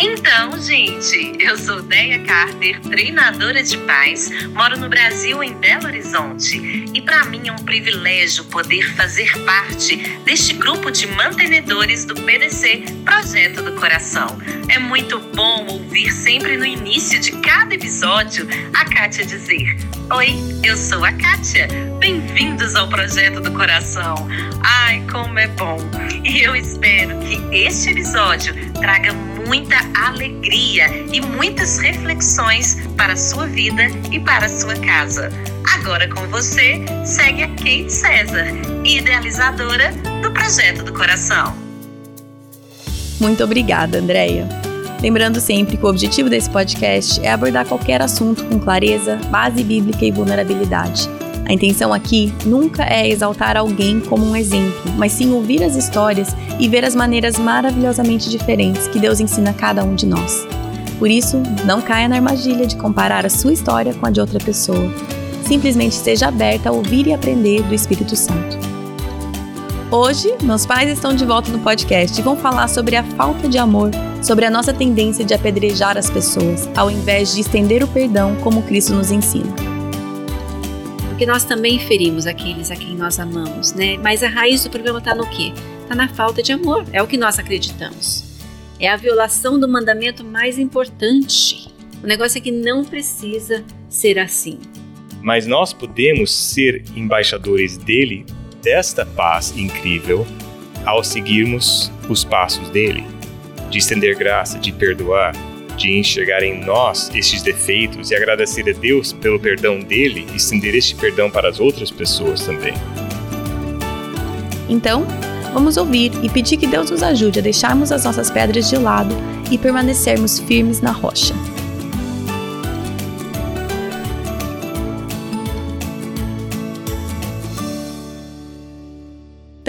Então, gente, eu sou Deia Carter, treinadora de paz, moro no Brasil, em Belo Horizonte. E para mim é um privilégio poder fazer parte deste grupo de mantenedores do PDC Projeto do Coração. É muito bom ouvir sempre no início de cada episódio a Kátia dizer: Oi, eu sou a Kátia. Bem-vindos ao Projeto do Coração. Ai, como é bom! E eu espero que este episódio traga muita alegria e muitas reflexões para a sua vida e para a sua casa. Agora com você, segue a Kate César, idealizadora do Projeto do Coração. Muito obrigada, Andréia. Lembrando sempre que o objetivo desse podcast é abordar qualquer assunto com clareza, base bíblica e vulnerabilidade a intenção aqui nunca é exaltar alguém como um exemplo, mas sim ouvir as histórias e ver as maneiras maravilhosamente diferentes que Deus ensina a cada um de nós. Por isso, não caia na armadilha de comparar a sua história com a de outra pessoa. Simplesmente seja aberta a ouvir e aprender do Espírito Santo. Hoje, meus pais estão de volta no podcast e vão falar sobre a falta de amor, sobre a nossa tendência de apedrejar as pessoas, ao invés de estender o perdão como Cristo nos ensina porque nós também ferimos aqueles a quem nós amamos, né? Mas a raiz do problema está no quê? Está na falta de amor, é o que nós acreditamos. É a violação do mandamento mais importante. O negócio é que não precisa ser assim. Mas nós podemos ser embaixadores dele, desta paz incrível, ao seguirmos os passos dele, de estender graça, de perdoar, de enxergar em nós estes defeitos e agradecer a Deus pelo perdão dele e estender este perdão para as outras pessoas também. Então, vamos ouvir e pedir que Deus nos ajude a deixarmos as nossas pedras de lado e permanecermos firmes na rocha.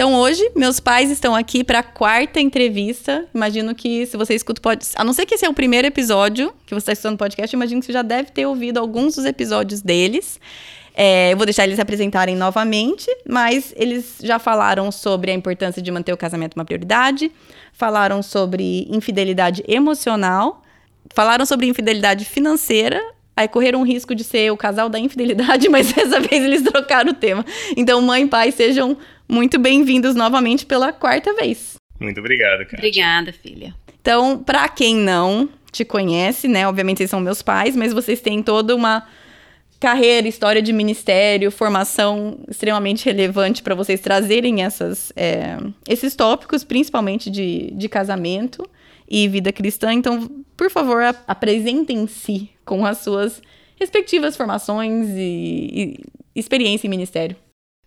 Então hoje, meus pais estão aqui para a quarta entrevista. Imagino que se você escuta, pode. A não ser que esse é o primeiro episódio que você está escutando podcast, imagino que você já deve ter ouvido alguns dos episódios deles. É, eu vou deixar eles se apresentarem novamente, mas eles já falaram sobre a importância de manter o casamento uma prioridade, falaram sobre infidelidade emocional, falaram sobre infidelidade financeira, aí correram o risco de ser o casal da infidelidade, mas dessa vez eles trocaram o tema. Então, mãe e pai, sejam muito bem-vindos novamente pela quarta vez. Muito obrigado, cara. Obrigada, filha. Então, para quem não te conhece, né? Obviamente vocês são meus pais, mas vocês têm toda uma carreira, história de ministério, formação extremamente relevante para vocês trazerem essas, é, esses tópicos, principalmente de, de casamento e vida cristã. Então, por favor, apresentem-se com as suas respectivas formações e, e experiência em ministério.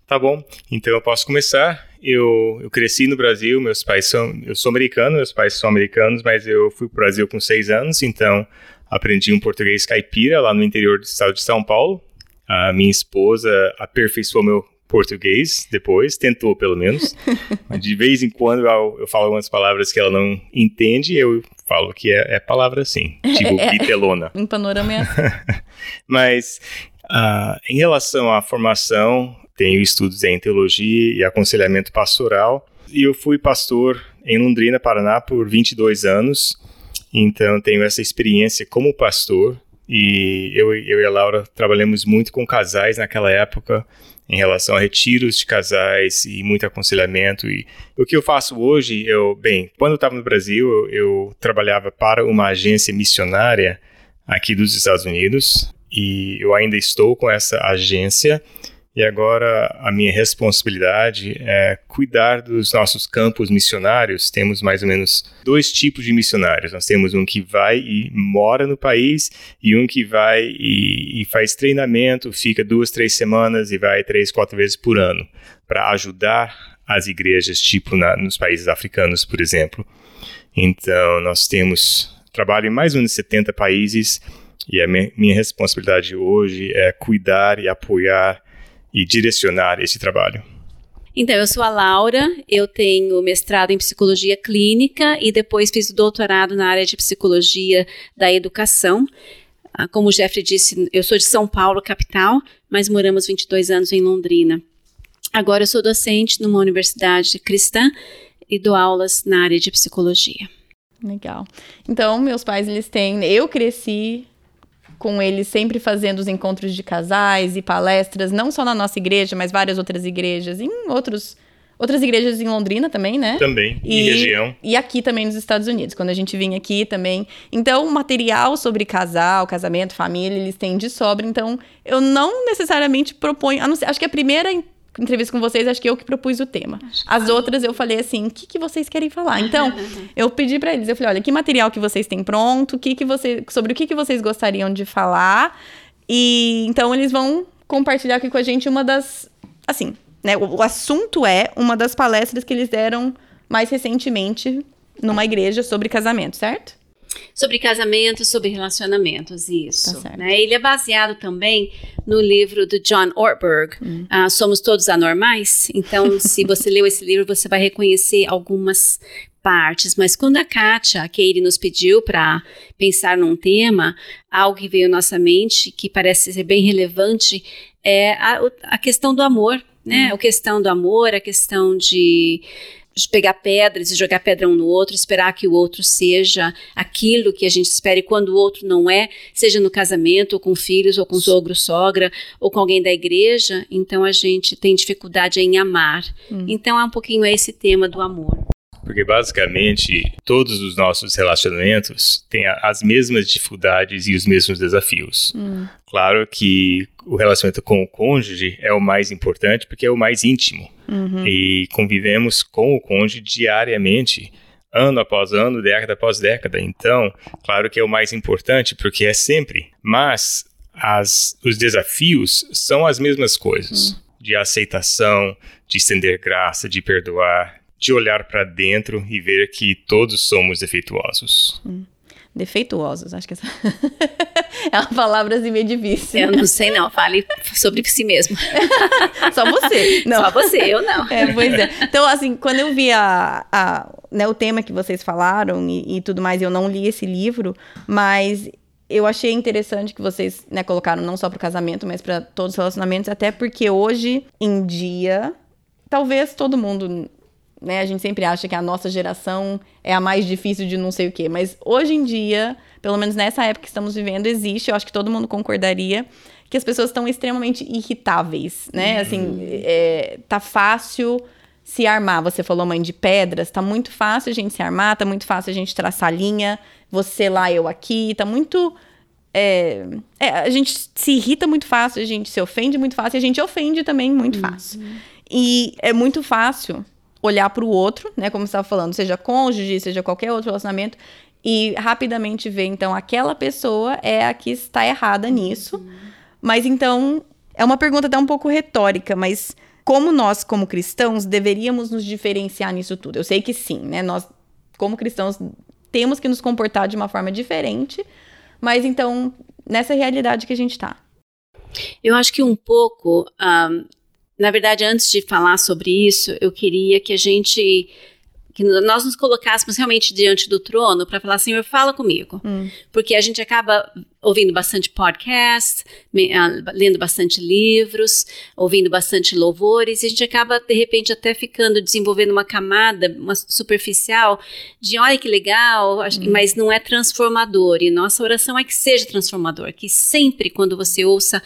Tá bom, então eu posso começar. Eu, eu cresci no Brasil, meus pais são. Eu sou americano, meus pais são americanos, mas eu fui para o Brasil com seis anos, então aprendi um português caipira lá no interior do estado de São Paulo. A minha esposa aperfeiçoou meu português depois, tentou pelo menos. de vez em quando eu, eu, falo algumas palavras que ela não entende, eu falo que é, é palavra sim, tipo é, bitelona. Em panorama é assim. Mas uh, em relação à formação, tenho estudos em teologia e aconselhamento pastoral. E eu fui pastor em Londrina, Paraná, por 22 anos. Então, tenho essa experiência como pastor. E eu, eu e a Laura trabalhamos muito com casais naquela época, em relação a retiros de casais e muito aconselhamento. E o que eu faço hoje, eu, bem, quando eu estava no Brasil, eu, eu trabalhava para uma agência missionária aqui dos Estados Unidos. E eu ainda estou com essa agência e agora a minha responsabilidade é cuidar dos nossos campos missionários. Temos mais ou menos dois tipos de missionários. Nós temos um que vai e mora no país e um que vai e, e faz treinamento, fica duas, três semanas e vai três, quatro vezes por ano para ajudar as igrejas, tipo na, nos países africanos, por exemplo. Então, nós temos trabalho em mais ou menos 70 países e a minha, minha responsabilidade hoje é cuidar e apoiar e direcionar esse trabalho? Então, eu sou a Laura, eu tenho mestrado em psicologia clínica e depois fiz o doutorado na área de psicologia da educação. Ah, como o Jeffrey disse, eu sou de São Paulo, capital, mas moramos 22 anos em Londrina. Agora eu sou docente numa universidade cristã e dou aulas na área de psicologia. Legal. Então, meus pais, eles têm. Eu cresci com eles sempre fazendo os encontros de casais e palestras, não só na nossa igreja, mas várias outras igrejas, em outros outras igrejas em Londrina também, né? Também, e, região. E aqui também nos Estados Unidos, quando a gente vinha aqui também. Então, material sobre casal, casamento, família, eles têm de sobra. Então, eu não necessariamente proponho. Ser, acho que a primeira entrevista com vocês, acho que eu que propus o tema. As outras eu falei assim, o que, que vocês querem falar? Então, eu pedi para eles, eu falei, olha, que material que vocês têm pronto, que que você, sobre o que, que vocês gostariam de falar. E então eles vão compartilhar aqui com a gente uma das, assim, né, o, o assunto é uma das palestras que eles deram mais recentemente numa igreja sobre casamento, certo? Sobre casamento, sobre relacionamentos, isso. Tá né? Ele é baseado também no livro do John Ortberg, hum. uh, Somos Todos Anormais. Então, se você leu esse livro, você vai reconhecer algumas partes. Mas quando a Kátia, a Katie, nos pediu para pensar num tema, algo que veio à nossa mente, que parece ser bem relevante, é a, a questão do amor. Né? Hum. A questão do amor, a questão de de pegar pedras e jogar pedra um no outro, esperar que o outro seja aquilo que a gente espera e quando o outro não é, seja no casamento, ou com filhos, ou com sogro, sogra, ou com alguém da igreja, então a gente tem dificuldade em amar. Hum. Então é um pouquinho esse tema do amor. Porque basicamente todos os nossos relacionamentos têm as mesmas dificuldades e os mesmos desafios. Hum. Claro que o relacionamento com o cônjuge é o mais importante porque é o mais íntimo. Uhum. E convivemos com o cônjuge diariamente, ano após ano, década após década. Então, claro que é o mais importante porque é sempre. Mas as, os desafios são as mesmas coisas. Uhum. De aceitação, de estender graça, de perdoar, de olhar para dentro e ver que todos somos defeituosos. Hum. Defeituosos, acho que essa é uma palavra assim meio difícil. Eu não sei não, fale sobre si mesmo. Só você. Não. Só você, eu não. É, pois é. Então, assim, quando eu vi a, a, né, o tema que vocês falaram e, e tudo mais, eu não li esse livro, mas eu achei interessante que vocês né, colocaram não só para o casamento, mas para todos os relacionamentos, até porque hoje em dia, talvez todo mundo né? A gente sempre acha que a nossa geração é a mais difícil de não sei o quê. Mas hoje em dia, pelo menos nessa época que estamos vivendo, existe, eu acho que todo mundo concordaria, que as pessoas estão extremamente irritáveis, né? Uhum. Assim, é, tá fácil se armar. Você falou mãe de pedras, tá muito fácil a gente se armar, tá muito fácil a gente traçar linha, você lá, eu aqui, tá muito. É, é, a gente se irrita muito fácil, a gente se ofende muito fácil, e a gente ofende também muito uhum. fácil. E é muito fácil olhar para o outro, né, como você estava falando, seja cônjuge, seja qualquer outro relacionamento, e rapidamente ver, então, aquela pessoa é a que está errada nisso. Uhum. Mas então, é uma pergunta até um pouco retórica, mas como nós, como cristãos, deveríamos nos diferenciar nisso tudo? Eu sei que sim, né? Nós, como cristãos, temos que nos comportar de uma forma diferente, mas então, nessa realidade que a gente está. Eu acho que um pouco. Um na verdade, antes de falar sobre isso, eu queria que a gente que nós nos colocássemos realmente diante do trono para falar, Senhor, fala comigo. Hum. Porque a gente acaba ouvindo bastante podcast, ah, lendo bastante livros, ouvindo bastante louvores, e a gente acaba, de repente, até ficando, desenvolvendo uma camada uma superficial de, olha que legal, hum. mas não é transformador. E nossa oração é que seja transformador, que sempre quando você ouça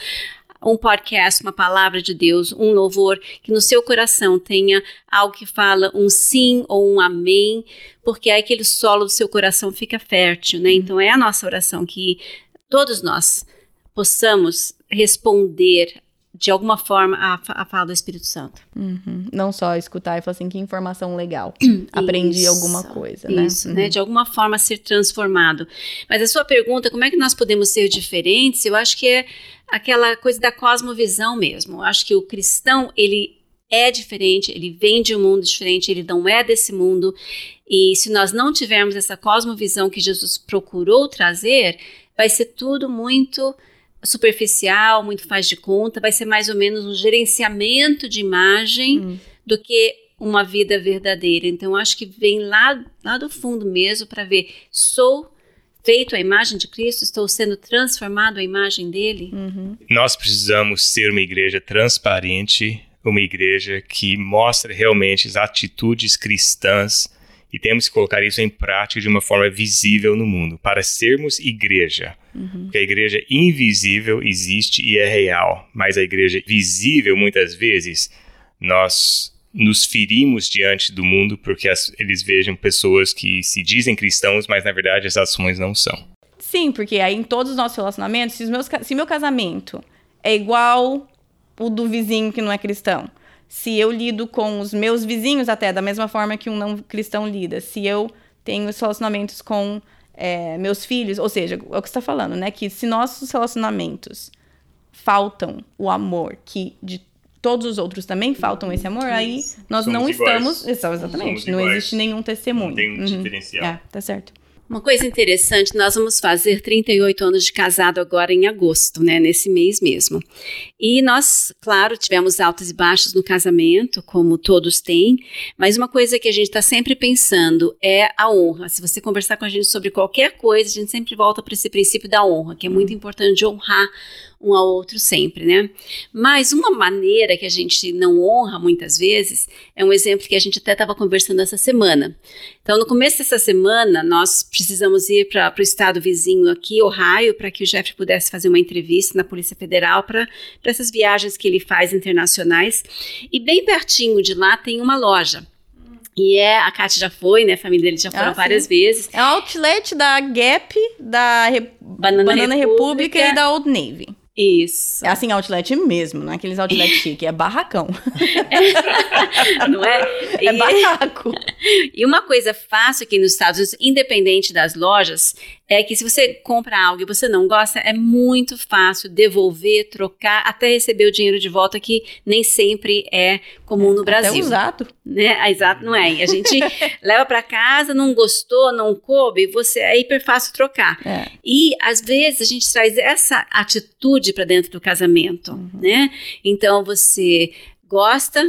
um podcast, uma palavra de Deus, um louvor, que no seu coração tenha algo que fala um sim ou um amém, porque aí aquele solo do seu coração fica fértil, né? Então é a nossa oração que todos nós possamos responder de alguma forma a, a fala do Espírito Santo. Uhum. Não só escutar e falar assim, que informação legal. Aprendi isso, alguma coisa, né? Isso, uhum. né? De alguma forma ser transformado. Mas a sua pergunta, como é que nós podemos ser diferentes? Eu acho que é aquela coisa da cosmovisão mesmo. Eu acho que o cristão, ele é diferente, ele vem de um mundo diferente, ele não é desse mundo. E se nós não tivermos essa cosmovisão que Jesus procurou trazer, vai ser tudo muito superficial, muito faz de conta, vai ser mais ou menos um gerenciamento de imagem hum. do que uma vida verdadeira. Então, acho que vem lá, lá do fundo mesmo para ver, sou feito à imagem de Cristo, estou sendo transformado à imagem dele. Uhum. Nós precisamos ser uma igreja transparente, uma igreja que mostre realmente as atitudes cristãs E temos que colocar isso em prática de uma forma visível no mundo, para sermos igreja. Uhum. Porque a igreja invisível existe e é real, mas a igreja visível, muitas vezes, nós nos ferimos diante do mundo porque as, eles vejam pessoas que se dizem cristãos, mas na verdade as ações não são. Sim, porque aí em todos os nossos relacionamentos, se, meus, se meu casamento é igual o do vizinho que não é cristão, se eu lido com os meus vizinhos até da mesma forma que um não cristão lida, se eu tenho relacionamentos com é, meus filhos, ou seja, é o que você está falando, né? Que se nossos relacionamentos faltam o amor que de todos os outros também faltam esse amor, aí nós Somos não iguais. estamos. Exatamente. Somos não iguais. existe nenhum testemunho. Não tem um Uhum. diferencial. É, tá certo. Uma coisa interessante, nós vamos fazer 38 anos de casado agora em agosto, né? Nesse mês mesmo. E nós, claro, tivemos altos e baixos no casamento, como todos têm, mas uma coisa que a gente está sempre pensando é a honra. Se você conversar com a gente sobre qualquer coisa, a gente sempre volta para esse princípio da honra, que é muito importante de honrar um ao outro sempre, né? Mas uma maneira que a gente não honra muitas vezes é um exemplo que a gente até estava conversando essa semana. Então, no começo dessa semana, nós precisamos ir para o estado vizinho aqui, Ohio, para que o Jeff pudesse fazer uma entrevista na Polícia Federal para essas viagens que ele faz internacionais. E bem pertinho de lá tem uma loja. E é, a Kátia já foi, né? A família dele já foram Ah, várias sim. vezes. É um outlet da Gap, da Re- Banana, Banana República. República e da Old Navy. Isso. É assim, outlet mesmo, não é aqueles outlet chique, é barracão. Não é? É E- barraco. E uma coisa fácil aqui nos Estados Unidos, independente das lojas, é que se você compra algo e você não gosta, é muito fácil devolver, trocar, até receber o dinheiro de volta, que nem sempre é comum no Até Brasil. usado. Né? Ah, Exato, não é. A gente leva para casa, não gostou, não coube, você é hiper fácil trocar. É. E às vezes a gente traz essa atitude para dentro do casamento, né? Então você gosta,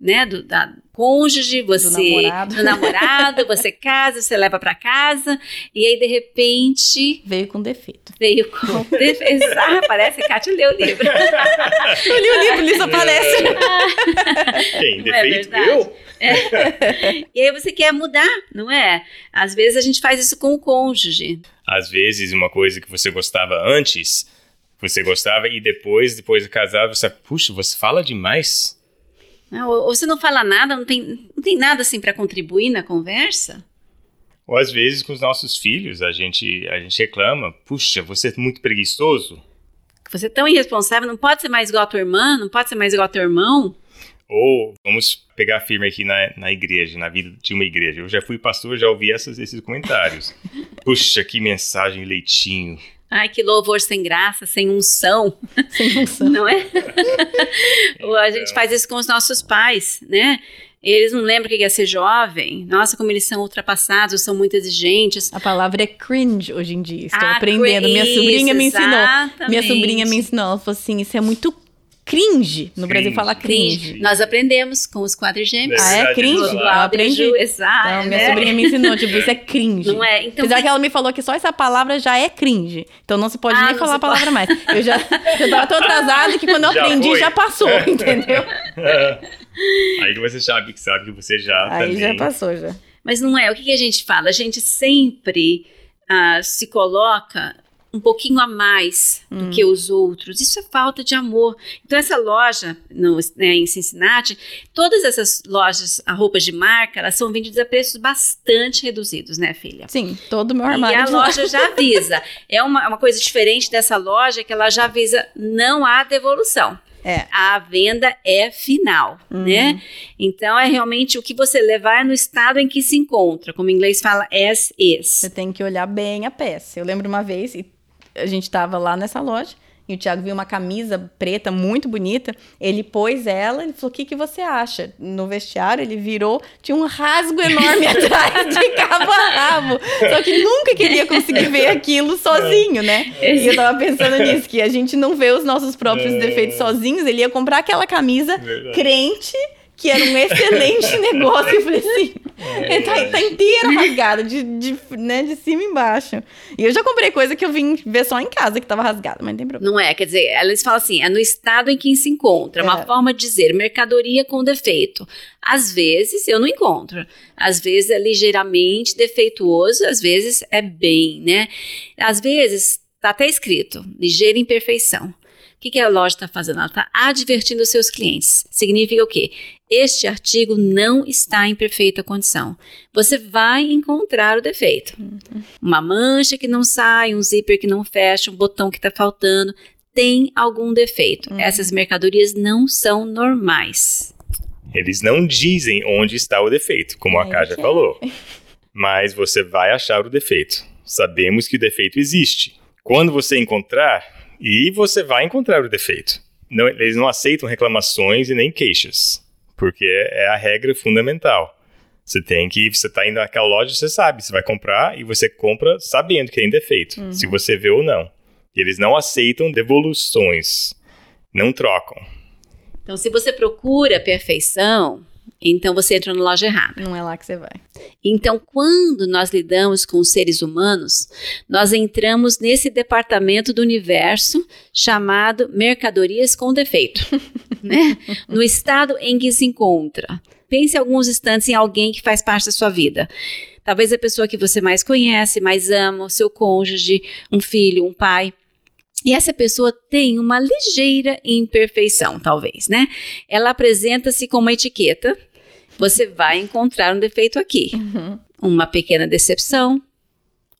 né, do da cônjuge, você namorado. do namorado, você casa, você leva para casa e aí de repente Veio com defeito. veio com defesa. Parece que a Kátia leu o livro. Eu li o livro, li sua palestra. Quem? Não é Defeito? verdade? eu? E aí você quer mudar, não é? Às vezes a gente faz isso com o cônjuge. Às vezes, uma coisa que você gostava antes, você gostava e depois, depois de casar, você, puxa, você fala demais. Não, Ou ou você não fala nada, não tem, não tem nada assim para contribuir na conversa. Ou às vezes com os nossos filhos, a gente, a gente reclama, puxa, você é muito preguiçoso. Você é tão irresponsável, não pode ser mais igual a tua irmã, não pode ser mais igual a teu irmão. Ou vamos pegar firme aqui na, na igreja, na vida de uma igreja. Eu já fui pastor, já ouvi essas, esses comentários. Puxa, que mensagem leitinho. Ai, que louvor sem graça, sem unção, Sem função. não é? Ou a gente faz isso com os nossos pais, né? Eles não lembram o que é ser jovem. Nossa, como eles são ultrapassados, são muito exigentes. A palavra é cringe hoje em dia. Estou Ah, aprendendo. Minha sobrinha me ensinou. Minha exatamente. sobrinha me ensinou. Ela falou assim: isso é muito cringe. No Brasil Cringe. fala cringe. Cringe. Nós aprendemos com os quadrigêmeos. Ah, é Verdade, cringe? Eu aprendi. Exato. Então, minha né? sobrinha me ensinou, tipo, isso é cringe. Não é? Então, Apesar que ela me falou que só essa palavra já é cringe. Então não se pode Ah, nem falar a palavra mais. Eu já, eu tava tão atrasada que quando eu Já aprendi foi. já passou, entendeu? Aí que você sabe que sabe que você já Aí também. já passou já. Mas não é. O que, que a gente fala? A gente sempre ah, se coloca um pouquinho a mais do que os outros. Isso é falta de amor. Então, essa loja no, né, em Cincinnati, todas essas lojas, a roupas de marca, elas são vendidas a preços bastante reduzidos, né, filha? Sim, todo o meu E armário a de lá. loja já avisa. É uma, uma coisa diferente dessa loja que ela já avisa não há devolução. É. A venda é final, né? Então é realmente o que você levar no estado em que se encontra, como em inglês fala as is. Você tem que olhar bem a peça. Eu lembro uma vez, e a gente tava lá nessa loja, e o Thiago viu uma camisa preta muito bonita. Ele pôs ela, ele falou: O que, que você acha? No vestiário, ele virou, tinha um rasgo enorme atrás de cabo a rabo. Só que nunca queria conseguir ver aquilo sozinho, né? E eu tava pensando nisso, que a gente não vê os nossos próprios É. defeitos sozinhos. Ele ia comprar aquela camisa Verdade. crente, que era um excelente negócio. Eu falei assim. Ele tá, tá inteiro rasgado, de, de, né, de cima e embaixo. E eu já comprei coisa que eu vim ver só em casa que tava rasgada, mas não tem problema. Não é, quer dizer, eles falam assim, é no estado em que se encontra. É uma forma de dizer mercadoria com defeito. Às vezes eu não encontro. Às vezes é ligeiramente defeituoso, às vezes é bem, né? Às vezes tá até escrito, ligeira imperfeição. O que, que a loja está fazendo? Ela está advertindo os seus clientes. Significa o quê? Este artigo não está em perfeita condição. Você vai encontrar o defeito. Uma mancha que não sai, um zíper que não fecha, um botão que está faltando. Tem algum defeito. Uhum. Essas mercadorias não são normais. Eles não dizem onde está o defeito, como a Kátia falou. Mas você vai achar o defeito. Sabemos que o defeito existe. Quando você encontrar, e você vai encontrar o defeito. Não, eles não aceitam reclamações e nem queixas, porque é, é a regra fundamental. Você tem que, você está indo naquela loja, você sabe, você vai comprar e você compra sabendo que tem defeito, uhum. se você vê ou não. E eles não aceitam devoluções, não trocam. Então, se você procura perfeição, então você entra na loja errada. Não é lá que você vai. Então, quando nós lidamos com os seres humanos, nós entramos nesse departamento do universo chamado mercadorias com defeito, né? No estado em que se encontra. Pense alguns instantes em alguém que faz parte da sua vida. Talvez a pessoa que você mais conhece, mais ama, o seu cônjuge, um filho, um pai. E essa pessoa tem uma ligeira imperfeição, talvez, né? Ela apresenta-se com uma etiqueta. Você vai encontrar um defeito aqui. Uhum. Uma pequena decepção,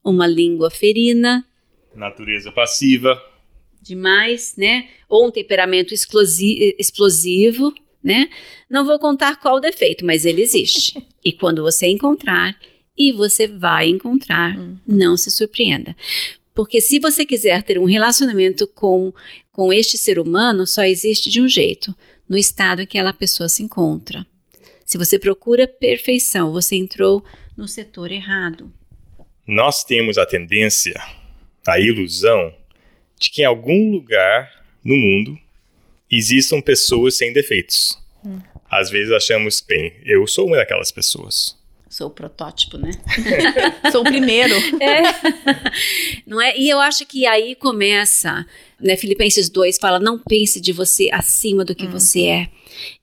uma língua ferina. Natureza passiva. Demais, né? Ou um temperamento explosivo, né? Não vou contar qual o defeito, mas ele existe. e quando você encontrar, e você vai encontrar, uhum. não se surpreenda. Porque se você quiser ter um relacionamento com, com este ser humano, só existe de um jeito: no estado em que aquela pessoa se encontra. Se você procura perfeição, você entrou no setor errado. Nós temos a tendência, a ilusão, de que em algum lugar no mundo existam pessoas sem defeitos. Hum. Às vezes achamos, bem, eu sou uma daquelas pessoas. Sou o protótipo, né? Sou o primeiro. É. Não é? E eu acho que aí começa, né? Filipenses 2 fala: não pense de você acima do que uhum. você é.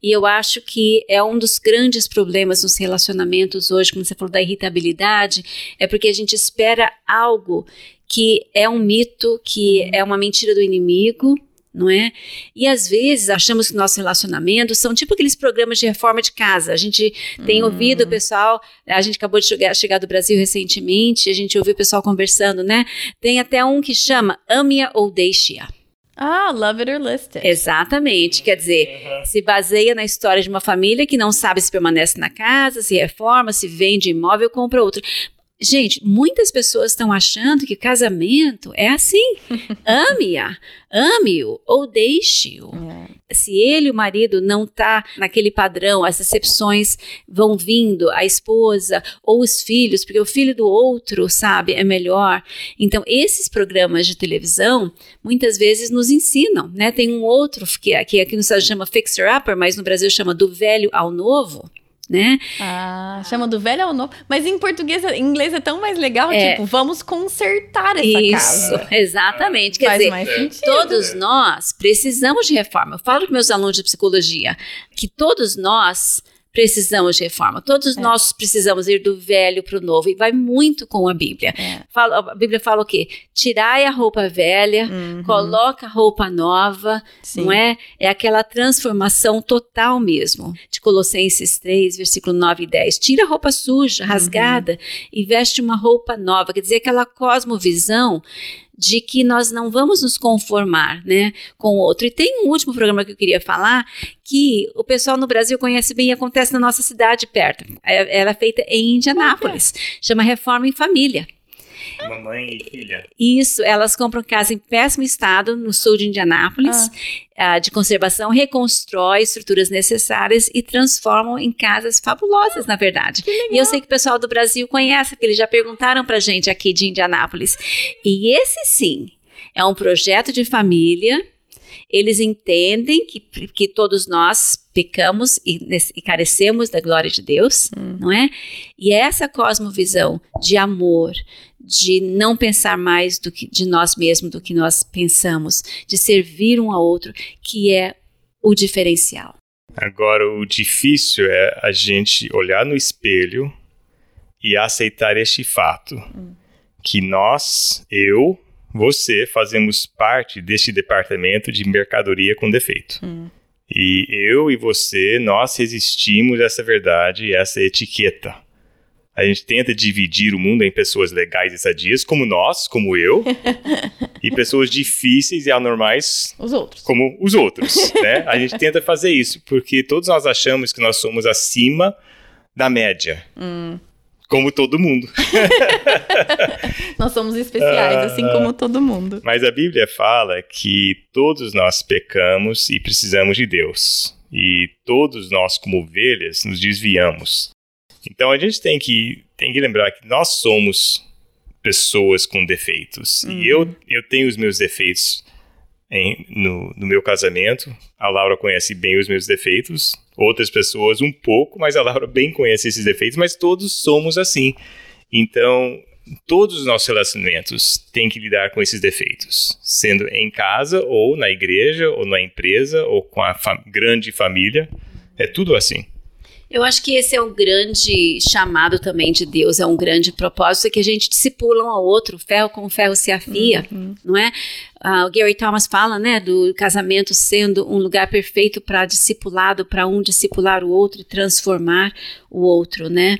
E eu acho que é um dos grandes problemas nos relacionamentos hoje, como você falou da irritabilidade, é porque a gente espera algo que é um mito, que uhum. é uma mentira do inimigo, não é? E às vezes achamos que nossos relacionamentos são tipo aqueles programas de reforma de casa. A gente tem hum. ouvido o pessoal, a gente acabou de chegar, chegar, do Brasil recentemente, a gente ouviu o pessoal conversando, né? Tem até um que chama Ame-a ou Deixe-a. Ah, love it or list it. Exatamente. Quer dizer, uhum. se baseia na história de uma família que não sabe se permanece na casa, se reforma, se vende imóvel, compra outro. Gente, muitas pessoas estão achando que casamento é assim. Ame-a, ame-o ou deixe-o. É. Se ele, o marido, não está naquele padrão, as decepções vão vindo, a esposa ou os filhos, porque o filho do outro, sabe, é melhor. Então, esses programas de televisão muitas vezes nos ensinam, né? Tem um outro que, que aqui nos chama Fixer Upper, mas no Brasil chama Do Velho ao Novo né? Ah, chama do velho ao novo. Mas em português, em inglês é tão mais legal, é. tipo, vamos consertar essa Isso, casa. exatamente. Quer Faz dizer, mais sentido. todos nós precisamos de reforma. Eu falo com meus alunos de psicologia que todos nós precisamos de reforma. Todos é. nós precisamos ir do velho para o novo e vai muito com a Bíblia. É. Fala, a Bíblia fala o quê? Tirai a roupa velha, uhum. coloca a roupa nova, Sim. não é? É aquela transformação total mesmo. De Colossenses 3, versículo 9 e 10. Tira a roupa suja, rasgada uhum. e veste uma roupa nova. Quer dizer, aquela cosmovisão de que nós não vamos nos conformar, né, com o outro. E tem um último programa que eu queria falar que o pessoal no Brasil conhece bem e acontece na nossa cidade perto. É, ela é feita em Indianápolis, chama Reforma em Família. Mamãe e filha. Isso, elas compram casa em péssimo estado, no sul de Indianápolis, ah. uh, de conservação, reconstrói estruturas necessárias e transformam em casas fabulosas, na verdade. E eu sei que o pessoal do Brasil conhece, porque eles já perguntaram pra gente aqui de Indianápolis. E esse sim é um projeto de família. Eles entendem que, que todos nós pecamos e, e carecemos da glória de Deus, hum. não é? E é essa cosmovisão de amor, de não pensar mais do que de nós mesmos do que nós pensamos, de servir um ao outro, que é o diferencial. Agora, o difícil é a gente olhar no espelho e aceitar este fato: hum. que nós, eu, você, fazemos parte deste departamento de mercadoria com defeito. Hum. E eu e você, nós resistimos a essa verdade, essa etiqueta. A gente tenta dividir o mundo em pessoas legais e sadias, como nós, como eu, e pessoas difíceis e anormais, os outros. como os outros. Né? A gente tenta fazer isso, porque todos nós achamos que nós somos acima da média. Hum. Como todo mundo. nós somos especiais, assim como todo mundo. Mas a Bíblia fala que todos nós pecamos e precisamos de Deus. E todos nós, como ovelhas, nos desviamos. Então a gente tem que, tem que lembrar que nós somos pessoas com defeitos. Uhum. E eu, eu tenho os meus defeitos em, no, no meu casamento. A Laura conhece bem os meus defeitos. Outras pessoas um pouco, mas a Laura bem conhece esses defeitos. Mas todos somos assim. Então, todos os nossos relacionamentos têm que lidar com esses defeitos, sendo em casa, ou na igreja, ou na empresa, ou com a fa grande família. É tudo assim. Eu acho que esse é o grande chamado também de Deus, é um grande propósito, é que a gente discipula um ao outro, ferro com ferro se afia, uhum. não é? Uh, o Gary Thomas fala, né, do casamento sendo um lugar perfeito para discipulado, para um discipular o outro e transformar o outro, né?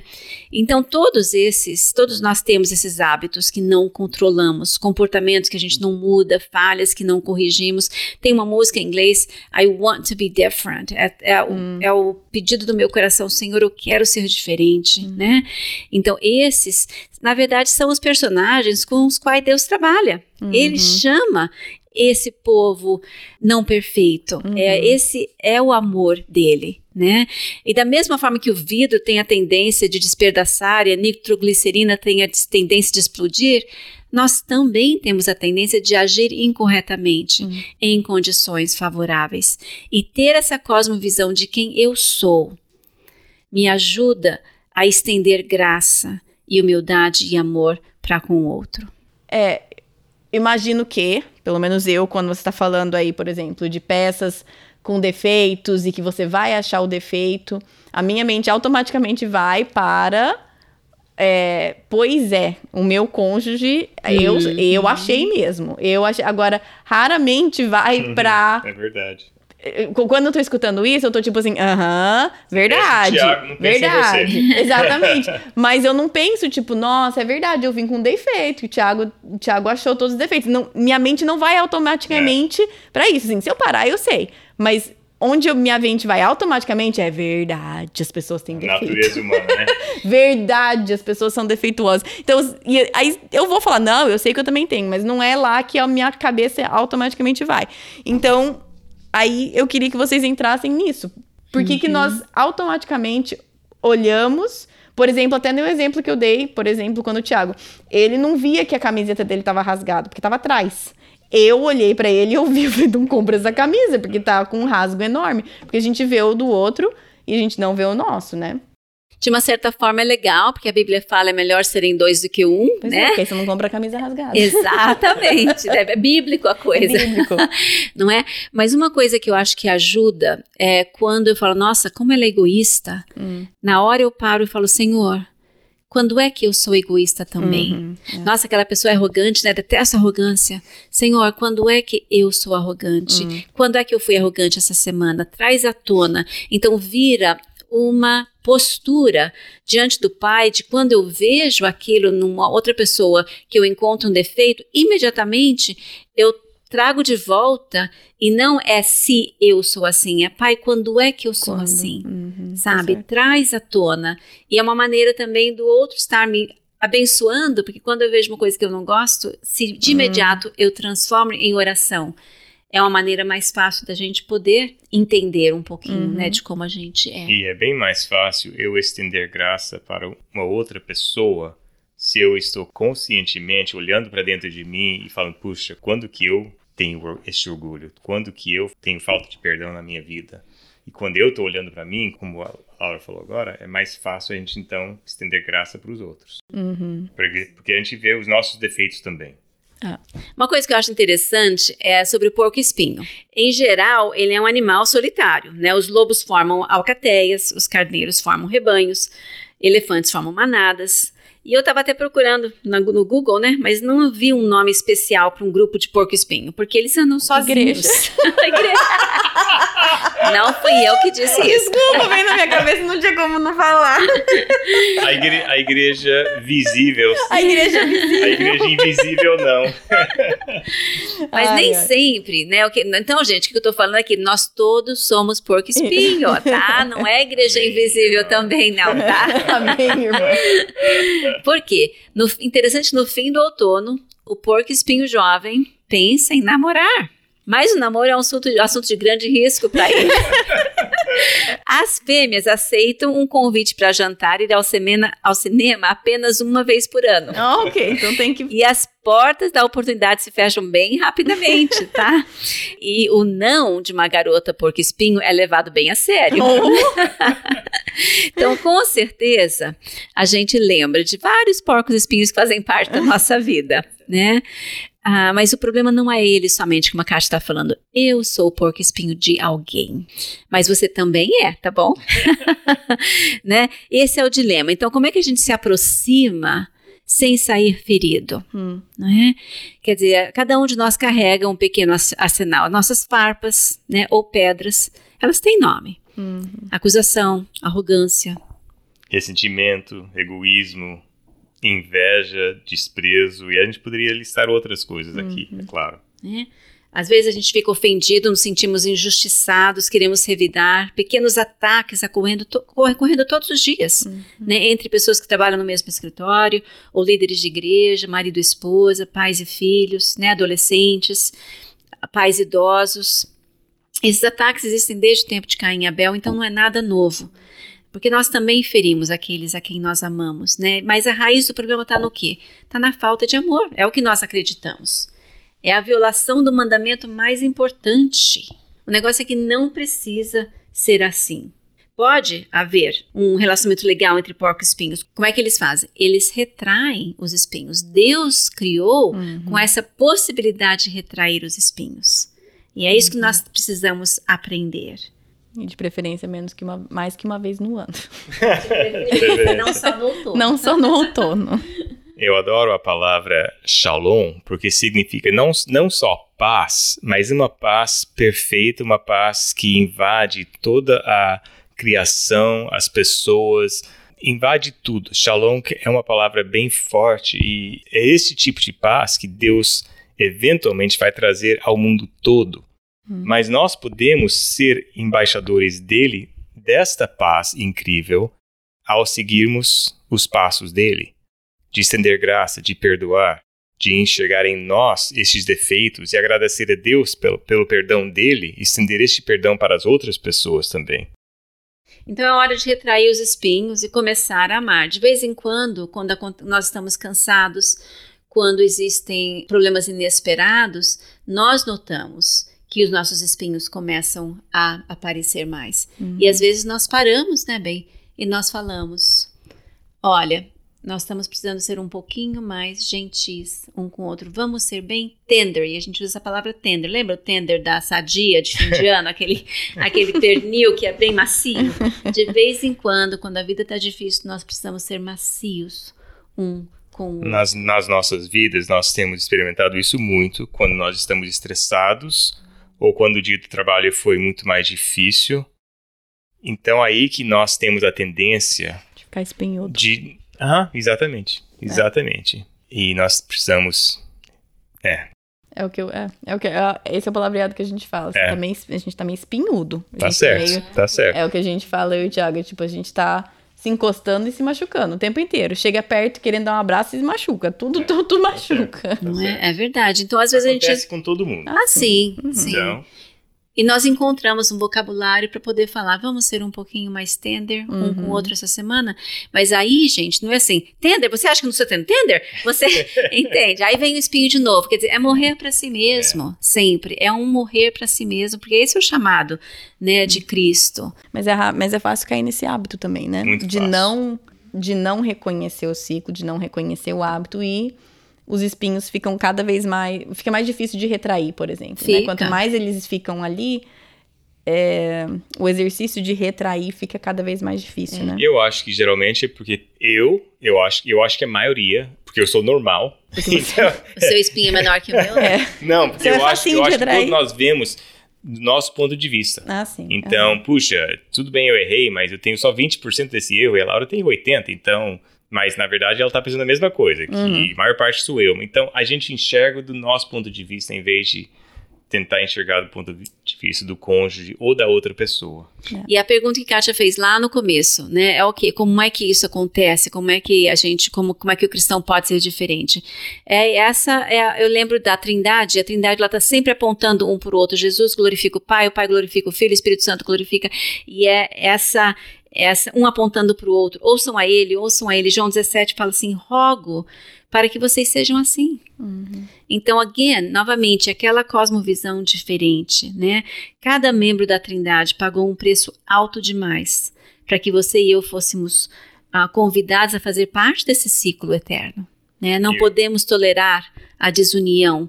Então, todos esses, todos nós temos esses hábitos que não controlamos, comportamentos que a gente não muda, falhas que não corrigimos. Tem uma música em inglês, I want to be different. É, é, hum. o, é o pedido do meu coração, Senhor, eu quero ser diferente, hum. né? Então, esses na verdade, são os personagens com os quais Deus trabalha. Uhum. Ele chama esse povo não perfeito. Uhum. É, esse é o amor dele. Né? E da mesma forma que o vidro tem a tendência de despedaçar e a nitroglicerina tem a tendência de explodir, nós também temos a tendência de agir incorretamente uhum. em condições favoráveis. E ter essa cosmovisão de quem eu sou me ajuda a estender graça, e humildade e amor para com o outro. É, imagino que, pelo menos eu, quando você está falando aí, por exemplo, de peças com defeitos e que você vai achar o defeito, a minha mente automaticamente vai para. É, pois é, o meu cônjuge, eu, uhum. eu achei mesmo. Eu achei, agora, raramente vai uhum. para. É verdade. Quando eu tô escutando isso, eu tô tipo assim, aham, verdade. Thiago, não verdade. Exatamente. Mas eu não penso, tipo, nossa, é verdade, eu vim com defeito. O Thiago, o Thiago achou todos os defeitos. Não, minha mente não vai automaticamente é. para isso. Assim, se eu parar, eu sei. Mas onde minha mente vai automaticamente é verdade, as pessoas têm defeito. Natureza humana, né? verdade, as pessoas são defeituosas. Então, e, aí eu vou falar, não, eu sei que eu também tenho, mas não é lá que a minha cabeça automaticamente vai. Então, Aí eu queria que vocês entrassem nisso. Por que, uhum. que nós automaticamente olhamos por exemplo, até no exemplo que eu dei, por exemplo, quando o Thiago, ele não via que a camiseta dele estava rasgada, porque estava atrás. Eu olhei para ele e eu vi, falei, não compra essa camisa, porque tá com um rasgo enorme. Porque a gente vê o do outro e a gente não vê o nosso, né? De uma certa forma é legal, porque a Bíblia fala é melhor serem dois do que um, pois né? É, porque você não compra camisa rasgada. Exatamente, né? é bíblico a coisa. É bíblico. não é? Mas uma coisa que eu acho que ajuda é quando eu falo, nossa, como ela é egoísta, hum. na hora eu paro e falo, Senhor, quando é que eu sou egoísta também? Uhum, é. Nossa, aquela pessoa é arrogante, né? Detesto arrogância. Senhor, quando é que eu sou arrogante? Uhum. Quando é que eu fui arrogante essa semana? Traz à tona. Então, vira uma postura diante do Pai de quando eu vejo aquilo numa outra pessoa que eu encontro um defeito, imediatamente eu trago de volta e não é se eu sou assim, é Pai, quando é que eu sou quando? assim? Uhum, sabe? Tá Traz à tona. E é uma maneira também do outro estar me abençoando, porque quando eu vejo uma coisa que eu não gosto, se de uhum. imediato eu transformo em oração é uma maneira mais fácil da gente poder entender um pouquinho, uhum. né, de como a gente é. E é bem mais fácil eu estender graça para uma outra pessoa se eu estou conscientemente olhando para dentro de mim e falando, puxa, quando que eu tenho este orgulho? Quando que eu tenho falta de perdão na minha vida? E quando eu estou olhando para mim, como a Laura falou agora, é mais fácil a gente então estender graça para os outros. Uhum. Porque, porque a gente vê os nossos defeitos também. Uma coisa que eu acho interessante é sobre o porco-espinho. Em geral, ele é um animal solitário, né? Os lobos formam alcateias, os carneiros formam rebanhos, elefantes formam manadas. E eu estava até procurando no, Google, né? Mas não vi um nome especial para um grupo de porco-espinho, porque eles andam sozinhos. Igreja. Não fui eu que disse isso. Desculpa, vem na minha cabeça, não tinha como não falar. A, igre- a igreja visível. A igreja A igreja invisível, não. Mas Ai, nem ai. sempre, né? O que- então, gente, o que eu tô falando aqui? Nós todos somos porco-espinho, tá? Não é igreja Amém. invisível também, não, tá? Amém, irmã. Por quê? No, interessante, no fim do outono, o porco-espinho jovem pensa em namorar. Mas o namoro é um assunto, assunto de grande risco para ele. As fêmeas aceitam um convite para jantar e ir ao cinema, ao cinema apenas uma vez por ano. Ah, ok, então tem que. E as portas da oportunidade se fecham bem rapidamente, tá? E o não de uma garota porco-espinho é levado bem a sério. Então, com certeza, a gente lembra de vários porcos-espinhos que fazem parte da nossa vida, né? Ah, mas o problema não é ele somente, como a Kátia está falando. Eu sou o porco-espinho de alguém. Mas você também é, tá bom? né? Esse é o dilema. Então, como é que a gente se aproxima sem sair ferido? Hum. não é? Quer dizer, cada um de nós carrega um pequeno arse- arsenal. Nossas farpas, né, ou pedras, elas têm nome. Hum. Acusação, arrogância. Ressentimento, egoísmo, inveja, desprezo. E a gente poderia listar outras coisas aqui, é claro. Né? Às vezes a gente fica ofendido, nos sentimos injustiçados, queremos revidar, pequenos ataques ocorrendo, to ocorrendo todos os dias, né? entre pessoas que trabalham no mesmo escritório, ou líderes de igreja, marido e esposa, pais e filhos, né? adolescentes, pais idosos. Esses ataques existem desde o tempo de Caim e Abel, então não é nada novo. Porque nós também ferimos aqueles a quem nós amamos, né? Mas a raiz do problema está no quê? Está na falta de amor. É o que nós acreditamos. É a violação do mandamento mais importante. O negócio é que não precisa ser assim. Pode haver um relacionamento legal entre porcos e espinhos. Como é que eles fazem? Eles retraem os espinhos. Deus criou Uhum. com essa possibilidade de retrair os espinhos. E é isso que nós precisamos aprender. E de preferência menos que uma, mais que uma vez no ano. Não só no outono. Não só no outono. Eu adoro a palavra shalom, porque significa não, não só paz, mas uma paz perfeita, uma paz que invade toda a criação, as pessoas, invade tudo. Shalom que é uma palavra bem forte e é esse tipo de paz que Deus eventualmente vai trazer ao mundo todo. Mas nós podemos ser embaixadores dele, desta paz incrível, ao seguirmos os passos dele de estender graça, de perdoar, de enxergar em nós estes defeitos e agradecer a Deus pelo, pelo perdão dele estender este perdão para as outras pessoas também. Então é hora de retrair os espinhos e começar a amar. De vez em quando, quando acon- nós estamos cansados, quando existem problemas inesperados, nós notamos que os nossos espinhos começam a aparecer mais. E às vezes nós paramos, né, bem? E nós falamos: olha, nós estamos precisando ser um pouquinho mais gentis um com o outro. Vamos ser bem tender. E a gente usa a palavra tender. Lembra o tender da sadia de fim de ano? Aquele, aquele pernil que é bem macio? De vez em quando, quando a vida está difícil, nós precisamos ser macios um com o outro. Nas, nas nossas vidas, nós temos experimentado isso muito quando nós estamos estressados ou quando o dia do trabalho foi muito mais difícil. Então, aí que nós temos a tendência De ficar espinhudo. de. Ah, exatamente. Exatamente. E nós precisamos. É, É o que eu. É, é o que, é, esse é o palavreado que a gente fala. Você É. tá meio- a gente tá meio espinhudo. Tá certo. meio- Tá certo. é o que a gente fala, eu e o Thiago. Tipo, a gente tá se encostando e se machucando o tempo inteiro. Chega perto querendo dar um abraço e se machuca. Tudo, tudo, tudo machuca. Não é? É verdade. Então, às vezes a gente. Acontece com todo mundo. Ah, sim, sim. Então, E nós encontramos um vocabulário para poder falar, vamos ser um pouquinho mais tender um Uhum. com o outro essa semana. Mas aí, gente, não é assim, tender, você acha que não sou tender? Tender? Você entende? Aí vem o espinho de novo, quer dizer, é morrer para si mesmo, sempre. É um morrer para si mesmo, porque esse é o chamado, né, de Cristo. Mas é, mas é fácil cair nesse hábito também, né? Muito de fácil. não de não reconhecer o ciclo, de não reconhecer o hábito e os espinhos ficam cada vez mais. Fica mais difícil de retrair, por exemplo. né? Quanto mais eles ficam ali, é, o exercício de retrair fica cada vez mais difícil, né? Eu acho que geralmente é porque eu, eu acho, eu acho que a maioria, porque eu sou normal. Então, O seu espinho é menor que o meu? É. não, porque Você é eu acho, eu acho que todos nós vemos do nosso ponto de vista. Ah, sim. Então, puxa, tudo bem, eu errei, mas eu tenho só 20% desse erro e a Laura tem 80%, então. Mas na verdade ela tá pensando a mesma coisa, que Uhum. a maior parte sou eu. Então a gente enxerga do nosso ponto de vista em vez de tentar enxergar do ponto de vista do cônjuge ou da outra pessoa. E a pergunta que Kátia fez lá no começo, né, é o que, como é que isso acontece, como é que a gente, como, como é que o cristão pode ser diferente? É essa, é, a- eu lembro da Trindade, a Trindade ela está sempre apontando um para o outro. Jesus glorifica o Pai, o Pai glorifica o Filho, o Espírito Santo glorifica, e é essa, essa um apontando para o outro. Ouçam a Ele, ouçam a Ele. João 17 fala assim: rogo para que vocês sejam assim. Uhum. Então, again, novamente, aquela cosmovisão diferente, né? Cada membro da Trindade pagou um preço alto demais para que você e eu fôssemos ah, convidados a fazer parte desse ciclo eterno. Né? Não Eu- podemos tolerar a desunião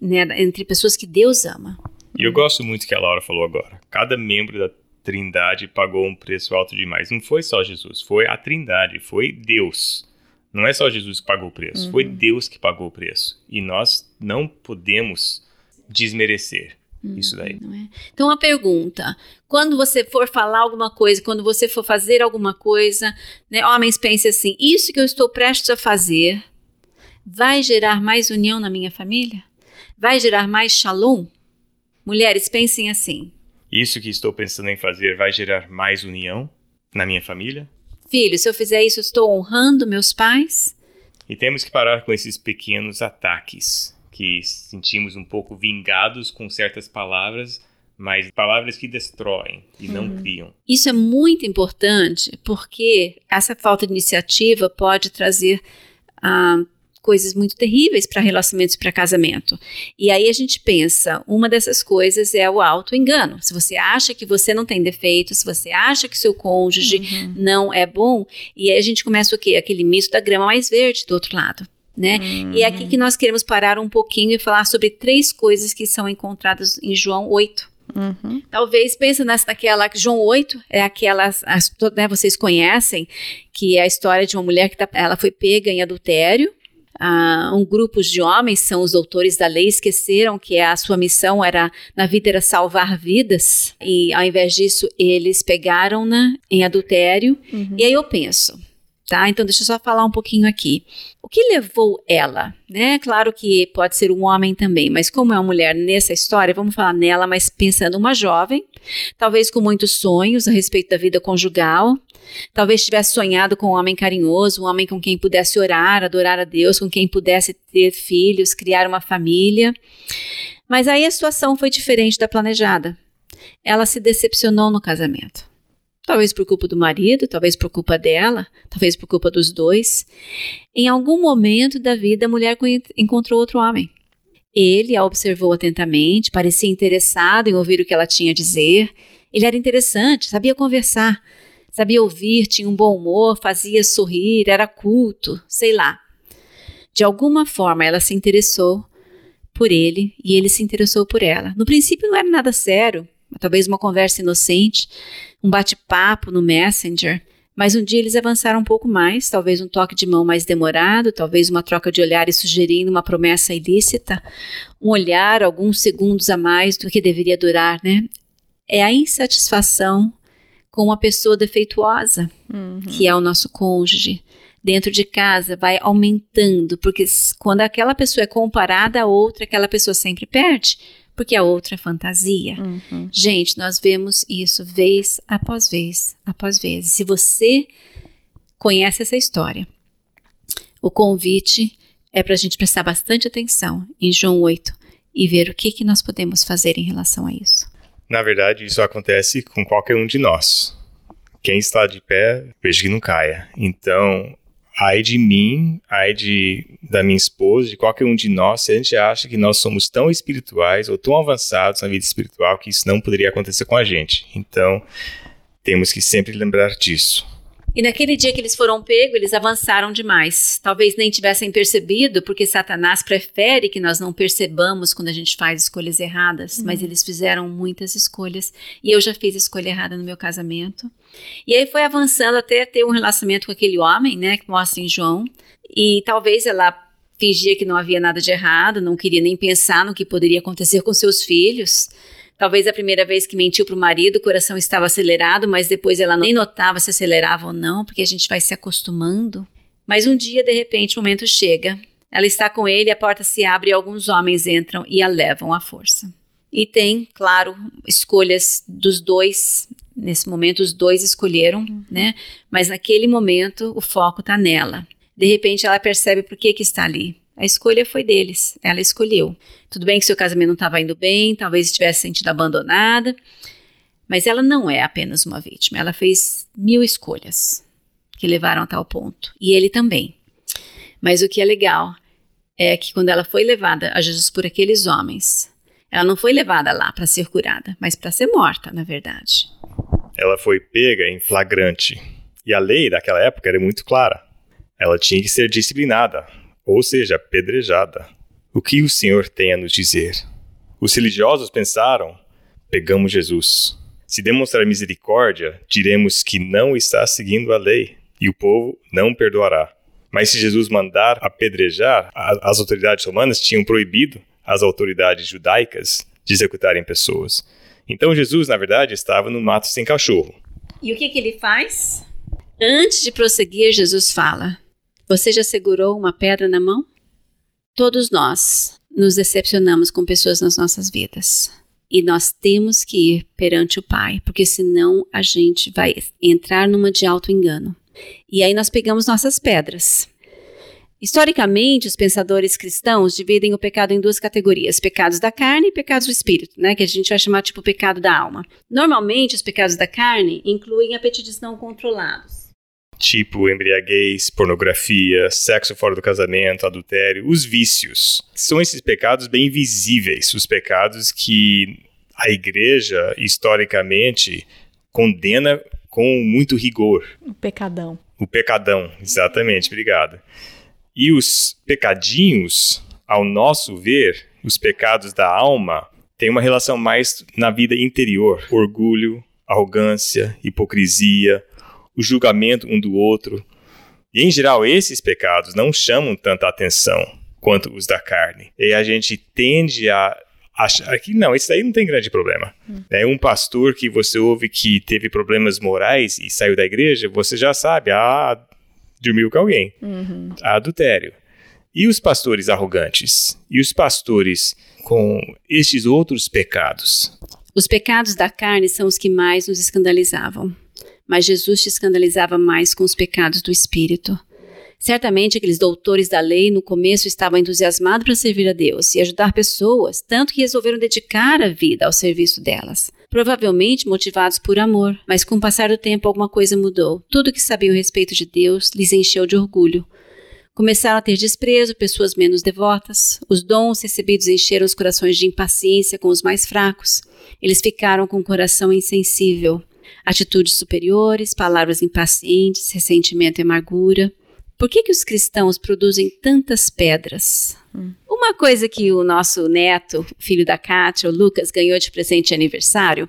né, entre pessoas que Deus ama. E eu gosto muito que a Laura falou agora. Cada membro da Trindade pagou um preço alto demais. Não foi só Jesus, foi a Trindade, foi Deus. Não é só Jesus que pagou o preço, foi Deus que pagou o preço. E nós não podemos desmerecer isso daí. É? Então, uma pergunta: quando você for falar alguma coisa, quando você for fazer alguma coisa, né, homens, pense assim: isso que eu estou prestes a fazer vai gerar mais união na minha família? Vai gerar mais shalom? Mulheres, pensem assim: Isso que estou pensando em fazer vai gerar mais união na minha família? filho, se eu fizer isso, eu estou honrando meus pais? E temos que parar com esses pequenos ataques que sentimos um pouco vingados com certas palavras, mas palavras que destroem e não criam. Isso é muito importante porque essa falta de iniciativa pode trazer ah, coisas muito terríveis para relacionamentos e para casamento. E aí a gente pensa, uma dessas coisas é o auto-engano. Se você acha que você não tem defeito, se você acha que seu cônjuge Uhum. não é bom, e aí a gente começa o quê? Aquele mito da grama mais verde do outro lado. Né? E é aqui que nós queremos parar um pouquinho e falar sobre três coisas que são encontradas em João 8. Uhum. Talvez pense nessa naquela João 8 é aquela as, né, vocês conhecem que é a história de uma mulher que tá, ela foi pega em adultério. Ah, um grupo de homens são os doutores da lei esqueceram que a sua missão era na vida era salvar vidas e ao invés disso eles pegaram-na em adultério. Uhum. E aí eu penso, tá? Então deixa eu só falar um pouquinho aqui. O que levou ela, né? Claro que pode ser um homem também, mas como é uma mulher nessa história, vamos falar nela, mas pensando uma jovem, talvez com muitos sonhos a respeito da vida conjugal, talvez tivesse sonhado com um homem carinhoso, um homem com quem pudesse orar, adorar a Deus, com quem pudesse ter filhos, criar uma família. Mas aí a situação foi diferente da planejada. Ela se decepcionou no casamento. Talvez por culpa do marido, talvez por culpa dela, talvez por culpa dos dois. Em algum momento da vida, a mulher encontrou outro homem. Ele a observou atentamente, parecia interessado em ouvir o que ela tinha a dizer. Ele era interessante, sabia conversar, sabia ouvir, tinha um bom humor, fazia sorrir, era culto, sei lá. De alguma forma, ela se interessou por ele e ele se interessou por ela. No princípio, não era nada sério, talvez uma conversa inocente, um bate-papo no Messenger. Mas um dia eles avançaram um pouco mais, talvez um toque de mão mais demorado, talvez uma troca de olhares sugerindo uma promessa ilícita, um olhar alguns segundos a mais do que deveria durar, né? É a insatisfação com uma pessoa defeituosa, Uhum. que é o nosso cônjuge. Dentro de casa vai aumentando, porque quando aquela pessoa é comparada a outra, aquela pessoa sempre perde, porque a outra é fantasia. Uhum. Gente, nós vemos isso vez após vez após vez. Se você conhece essa história, o convite é para a gente prestar bastante atenção em João 8 e ver o que, que nós podemos fazer em relação a isso. Na verdade, isso acontece com qualquer um de nós. Quem está de pé, veja que não caia. Então, ai de mim, ai de, da minha esposa, de qualquer um de nós, se a gente acha que nós somos tão espirituais ou tão avançados na vida espiritual que isso não poderia acontecer com a gente. Então, temos que sempre lembrar disso. E naquele dia que eles foram pegos, eles avançaram demais. Talvez nem tivessem percebido, porque Satanás prefere que nós não percebamos quando a gente faz escolhas erradas, uhum. mas eles fizeram muitas escolhas. E eu já fiz escolha errada no meu casamento. E aí foi avançando até ter um relacionamento com aquele homem, né, que mostra em João. E talvez ela fingia que não havia nada de errado, não queria nem pensar no que poderia acontecer com seus filhos. Talvez a primeira vez que mentiu para o marido, o coração estava acelerado, mas depois ela nem notava se acelerava ou não, porque a gente vai se acostumando. Mas um dia, de repente, o momento chega. Ela está com ele, a porta se abre e alguns homens entram e a levam à força. E tem, claro, escolhas dos dois. Nesse momento, os dois escolheram, né? Mas naquele momento, o foco está nela. De repente, ela percebe por que, que está ali. A escolha foi deles, ela escolheu. Tudo bem que seu casamento não estava indo bem, talvez estivesse sentido abandonada, mas ela não é apenas uma vítima, ela fez mil escolhas que levaram a tal ponto. E ele também. Mas o que é legal é que quando ela foi levada a Jesus por aqueles homens, ela não foi levada lá para ser curada, mas para ser morta, na verdade. Ela foi pega em flagrante. E a lei daquela época era muito clara. Ela tinha que ser disciplinada, ou seja, apedrejada. O que o Senhor tem a nos dizer? Os religiosos pensaram: pegamos Jesus. Se demonstrar misericórdia, diremos que não está seguindo a lei e o povo não perdoará. Mas se Jesus mandar apedrejar, as autoridades romanas tinham proibido as autoridades judaicas de executarem pessoas. Então Jesus, na verdade, estava no mato sem cachorro. E o que, que ele faz? Antes de prosseguir, Jesus fala: você já segurou uma pedra na mão? Todos nós nos decepcionamos com pessoas nas nossas vidas. E nós temos que ir perante o Pai, porque senão a gente vai entrar numa de auto-engano. E aí nós pegamos nossas pedras. Historicamente, os pensadores cristãos dividem o pecado em duas categorias: pecados da carne e pecados do espírito, né? Que a gente vai chamar tipo pecado da alma. Normalmente, os pecados da carne incluem apetites não controlados tipo embriaguez, pornografia, sexo fora do casamento, adultério, os vícios. São esses pecados bem visíveis, os pecados que a igreja, historicamente, condena com muito rigor. O pecadão. O pecadão, exatamente, obrigado. E os pecadinhos, ao nosso ver, os pecados da alma, têm uma relação mais na vida interior: orgulho, arrogância, hipocrisia, o julgamento um do outro. E, em geral, esses pecados não chamam tanta atenção quanto os da carne. E a gente tende a achar que não, isso aí não tem grande problema. Hum. É um pastor que você ouve que teve problemas morais e saiu da igreja, você já sabe, ah, dormiu com alguém, uhum. adultério. E os pastores arrogantes? E os pastores com estes outros pecados? Os pecados da carne são os que mais nos escandalizavam mas Jesus te escandalizava mais com os pecados do espírito. Certamente aqueles doutores da lei no começo estavam entusiasmados para servir a Deus e ajudar pessoas, tanto que resolveram dedicar a vida ao serviço delas. Provavelmente motivados por amor, mas com o passar do tempo alguma coisa mudou. Tudo que sabiam a respeito de Deus lhes encheu de orgulho. Começaram a ter desprezo pessoas menos devotas. Os dons recebidos encheram os corações de impaciência com os mais fracos. Eles ficaram com o coração insensível atitudes superiores, palavras impacientes, ressentimento e amargura. Por que, que os cristãos produzem tantas pedras? Hum. Uma coisa que o nosso neto, filho da Kátia, o Lucas, ganhou de presente de aniversário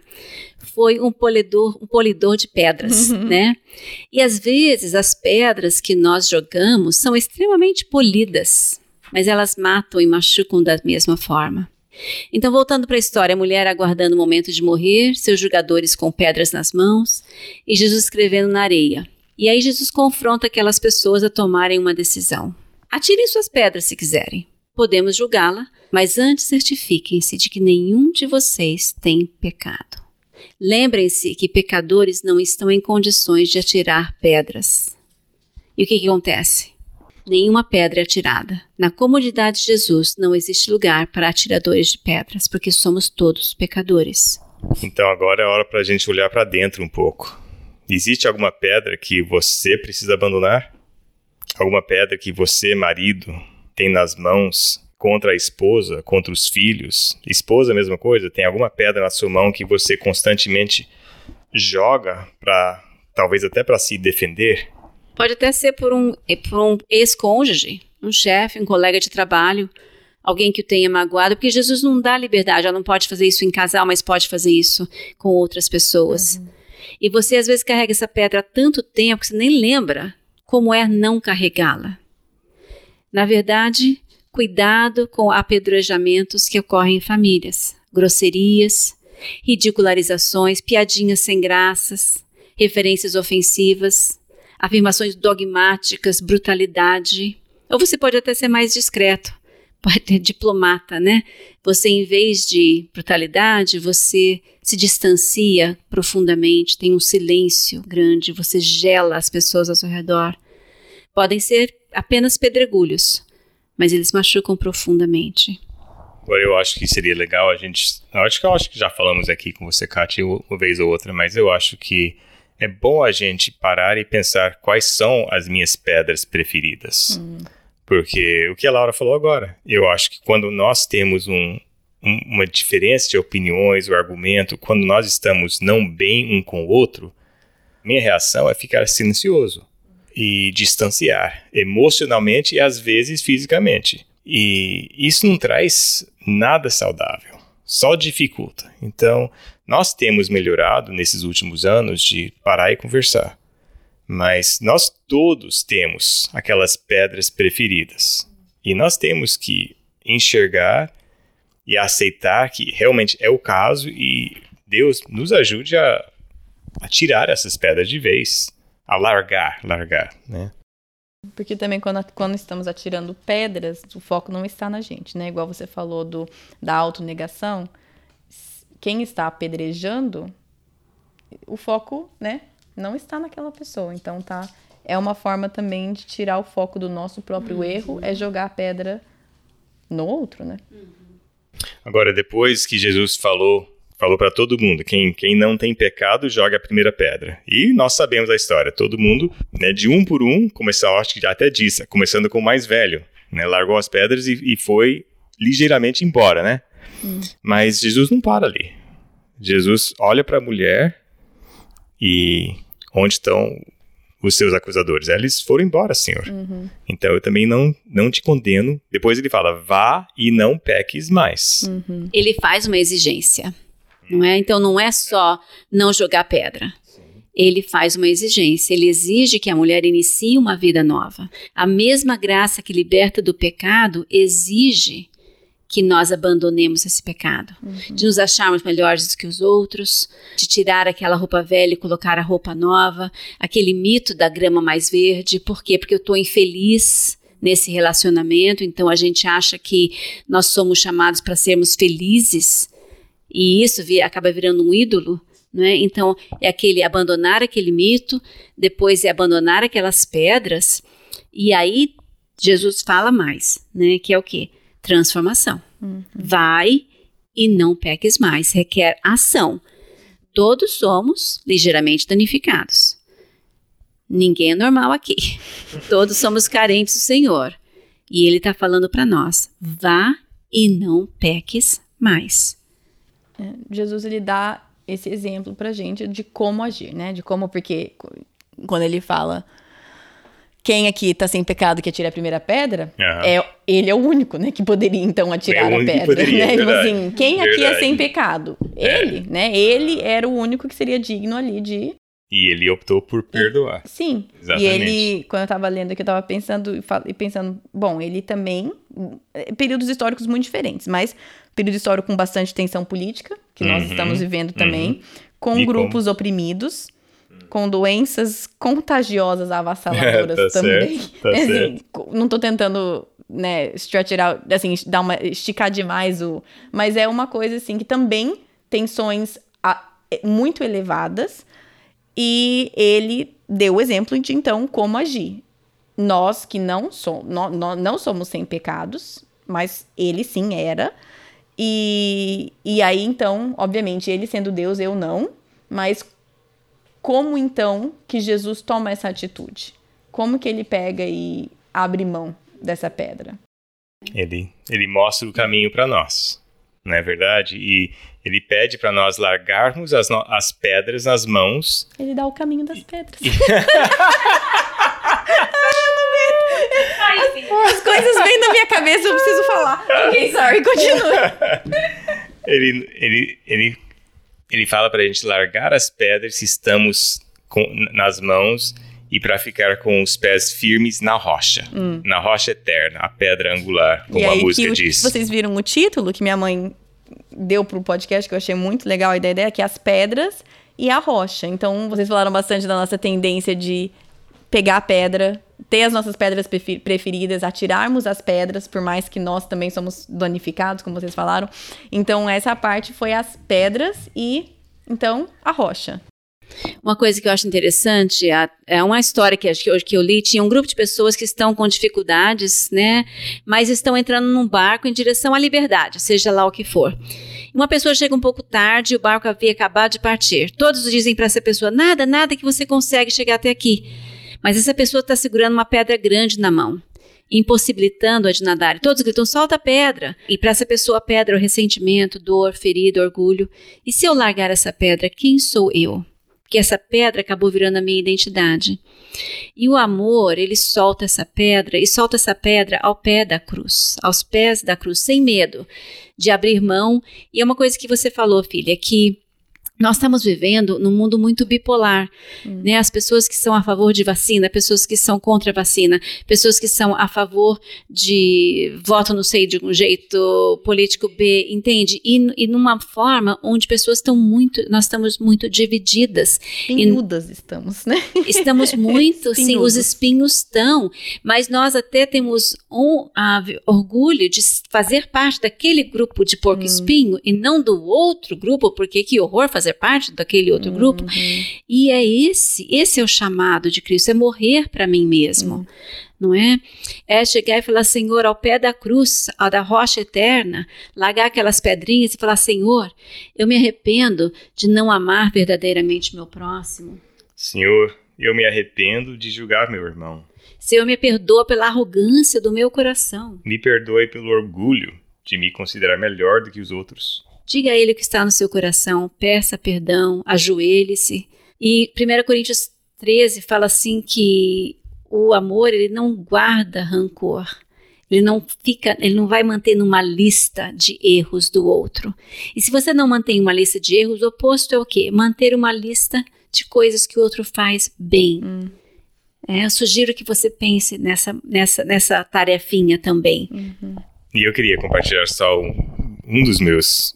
foi um polidor, um polidor de pedras, uhum. né? E às vezes as pedras que nós jogamos são extremamente polidas, mas elas matam e machucam da mesma forma. Então, voltando para a história, a mulher aguardando o momento de morrer, seus jogadores com pedras nas mãos e Jesus escrevendo na areia. E aí Jesus confronta aquelas pessoas a tomarem uma decisão. Atirem suas pedras se quiserem. Podemos julgá-la, mas antes certifiquem-se de que nenhum de vocês tem pecado. Lembrem-se que pecadores não estão em condições de atirar pedras. E o que, que acontece? Nenhuma pedra é atirada. Na comodidade de Jesus não existe lugar para atiradores de pedras, porque somos todos pecadores. Então agora é hora para a gente olhar para dentro um pouco. Existe alguma pedra que você precisa abandonar? Alguma pedra que você, marido, tem nas mãos contra a esposa, contra os filhos? Esposa, a mesma coisa? Tem alguma pedra na sua mão que você constantemente joga para talvez até para se defender? Pode até ser por um, por um ex-cônjuge, um chefe, um colega de trabalho, alguém que o tenha magoado, porque Jesus não dá liberdade, ela não pode fazer isso em casal, mas pode fazer isso com outras pessoas. Uhum. E você às vezes carrega essa pedra há tanto tempo que você nem lembra como é não carregá-la. Na verdade, cuidado com apedrejamentos que ocorrem em famílias, grosserias, ridicularizações, piadinhas sem graças, referências ofensivas, afirmações dogmáticas, brutalidade. Ou você pode até ser mais discreto, pode ter diplomata, né? Você, em vez de brutalidade, você se distancia profundamente, tem um silêncio grande, você gela as pessoas ao seu redor. Podem ser apenas pedregulhos, mas eles machucam profundamente. Agora eu acho que seria legal a gente. Eu acho que eu acho que já falamos aqui com você, Kátia, uma vez ou outra, mas eu acho que é bom a gente parar e pensar quais são as minhas pedras preferidas. Hum. Porque o que a Laura falou agora, eu acho que quando nós temos um, um, uma diferença de opiniões, o argumento, quando nós estamos não bem um com o outro, minha reação é ficar silencioso e distanciar emocionalmente e às vezes fisicamente. E isso não traz nada saudável, só dificulta. Então, nós temos melhorado nesses últimos anos de parar e conversar. Mas nós todos temos aquelas pedras preferidas. E nós temos que enxergar e aceitar que realmente é o caso e Deus nos ajude a, a tirar essas pedras de vez, a largar, largar, né? Porque também quando, quando estamos atirando pedras, o foco não está na gente, né? Igual você falou do, da autonegação, quem está apedrejando, o foco, né, não está naquela pessoa. Então tá, é uma forma também de tirar o foco do nosso próprio uhum. erro, é jogar a pedra no outro, né? Agora depois que Jesus falou falou para todo mundo, quem, quem não tem pecado joga a primeira pedra. E nós sabemos a história, todo mundo, né, de um por um, começou, acho que já até disse, começando com o mais velho, né, largou as pedras e, e foi ligeiramente embora, né? Hum. Mas Jesus não para ali. Jesus olha para a mulher e onde estão os seus acusadores? Eles foram embora, Senhor. Uhum. Então eu também não, não te condeno. Depois ele fala, vá e não peques mais. Uhum. Ele faz uma exigência, não é? Então não é só não jogar pedra. Ele faz uma exigência, ele exige que a mulher inicie uma vida nova. A mesma graça que liberta do pecado exige que nós abandonemos esse pecado, uhum. de nos acharmos melhores do que os outros, de tirar aquela roupa velha e colocar a roupa nova, aquele mito da grama mais verde. Por quê? Porque eu estou infeliz nesse relacionamento, então a gente acha que nós somos chamados para sermos felizes e isso acaba virando um ídolo. Né? Então, é aquele abandonar aquele mito, depois é abandonar aquelas pedras, e aí Jesus fala mais, né? Que é o quê? Transformação. Uhum. Vai e não peques mais, requer ação. Todos somos ligeiramente danificados. Ninguém é normal aqui. Todos somos carentes do Senhor. E Ele está falando para nós: vá e não peques mais. É, Jesus ele dá esse exemplo para gente de como agir, né? De como, porque quando ele fala quem aqui tá sem pecado que atira a primeira pedra, uhum. é, ele é o único, né, que poderia então atirar é a pedra, poderia, né? Tipo assim, quem verdade. aqui é sem pecado? É. Ele, né? Ele era o único que seria digno ali de e ele optou por perdoar. Sim. Exatamente. E ele, quando eu tava lendo aqui, eu tava pensando e pensando, bom, ele também é, períodos históricos muito diferentes, mas período histórico com bastante tensão política, que uhum, nós estamos vivendo também, uhum. com e grupos como... oprimidos, com doenças contagiosas avassaladoras é, tá também. Certo, tá assim, certo. Não tô tentando, né, stretch it out, assim, dar uma, esticar demais o... Mas é uma coisa, assim, que também tensões a, muito elevadas e ele deu o exemplo de, então, como agir. Nós que não, so, no, no, não somos sem pecados, mas ele sim era, E, e aí, então, obviamente, ele sendo Deus, eu não, mas como então que Jesus toma essa atitude? Como que ele pega e abre mão dessa pedra? Ele, ele mostra o caminho para nós, não é verdade? E ele pede para nós largarmos as, as pedras nas mãos. Ele dá o caminho das pedras. As coisas vêm na minha cabeça, eu preciso falar. Ok, sorry, continua. ele, ele, ele, ele fala para a gente largar as pedras se estamos com, nas mãos e para ficar com os pés firmes na rocha, hum. na rocha eterna, a pedra angular, como e a música diz. Vocês viram o título que minha mãe deu pro podcast, que eu achei muito legal a ideia, que é as pedras e a rocha. Então, vocês falaram bastante da nossa tendência de pegar a pedra, ter as nossas pedras preferidas, atirarmos as pedras, por mais que nós também somos danificados, como vocês falaram. Então, essa parte foi as pedras e, então, a rocha. Uma coisa que eu acho interessante é uma história que, que eu li. Tinha um grupo de pessoas que estão com dificuldades, né? Mas estão entrando num barco em direção à liberdade, seja lá o que for. Uma pessoa chega um pouco tarde e o barco havia acabado de partir. Todos dizem para essa pessoa: nada, nada que você consegue chegar até aqui. Mas essa pessoa está segurando uma pedra grande na mão, impossibilitando-a de nadar. E todos gritam: solta a pedra. E para essa pessoa, a pedra é o ressentimento, dor, ferida, orgulho. E se eu largar essa pedra, quem sou eu? Porque essa pedra acabou virando a minha identidade. E o amor, ele solta essa pedra e solta essa pedra ao pé da cruz, aos pés da cruz, sem medo de abrir mão. E é uma coisa que você falou, filha, que nós estamos vivendo num mundo muito bipolar, hum. né? As pessoas que são a favor de vacina, pessoas que são contra a vacina, pessoas que são a favor de voto não sei de um jeito político B, entende? E, e numa forma onde pessoas estão muito, nós estamos muito divididas. Espinhudas estamos, né? Estamos muito, sim, os espinhos estão, mas nós até temos um orgulho de fazer parte daquele grupo de porco-espinho hum. e não do outro grupo, porque que horror fazer fazer parte daquele outro uhum. grupo. E é esse, esse é o chamado de Cristo, é morrer para mim mesmo. Uhum. Não é? É chegar e falar, Senhor, ao pé da cruz, ao da rocha eterna, largar aquelas pedrinhas e falar, Senhor, eu me arrependo de não amar verdadeiramente meu próximo. Senhor, eu me arrependo de julgar meu irmão. Senhor, me perdoa pela arrogância do meu coração. Me perdoe pelo orgulho de me considerar melhor do que os outros. Diga a ele o que está no seu coração, peça perdão, ajoelhe-se. E 1 Coríntios 13 fala assim que o amor ele não guarda rancor. Ele não fica, ele não vai manter numa lista de erros do outro. E se você não mantém uma lista de erros, o oposto é o quê? Manter uma lista de coisas que o outro faz bem. Hum. É, eu sugiro que você pense nessa, nessa, nessa tarefinha também. Uhum. E eu queria compartilhar só um, um dos meus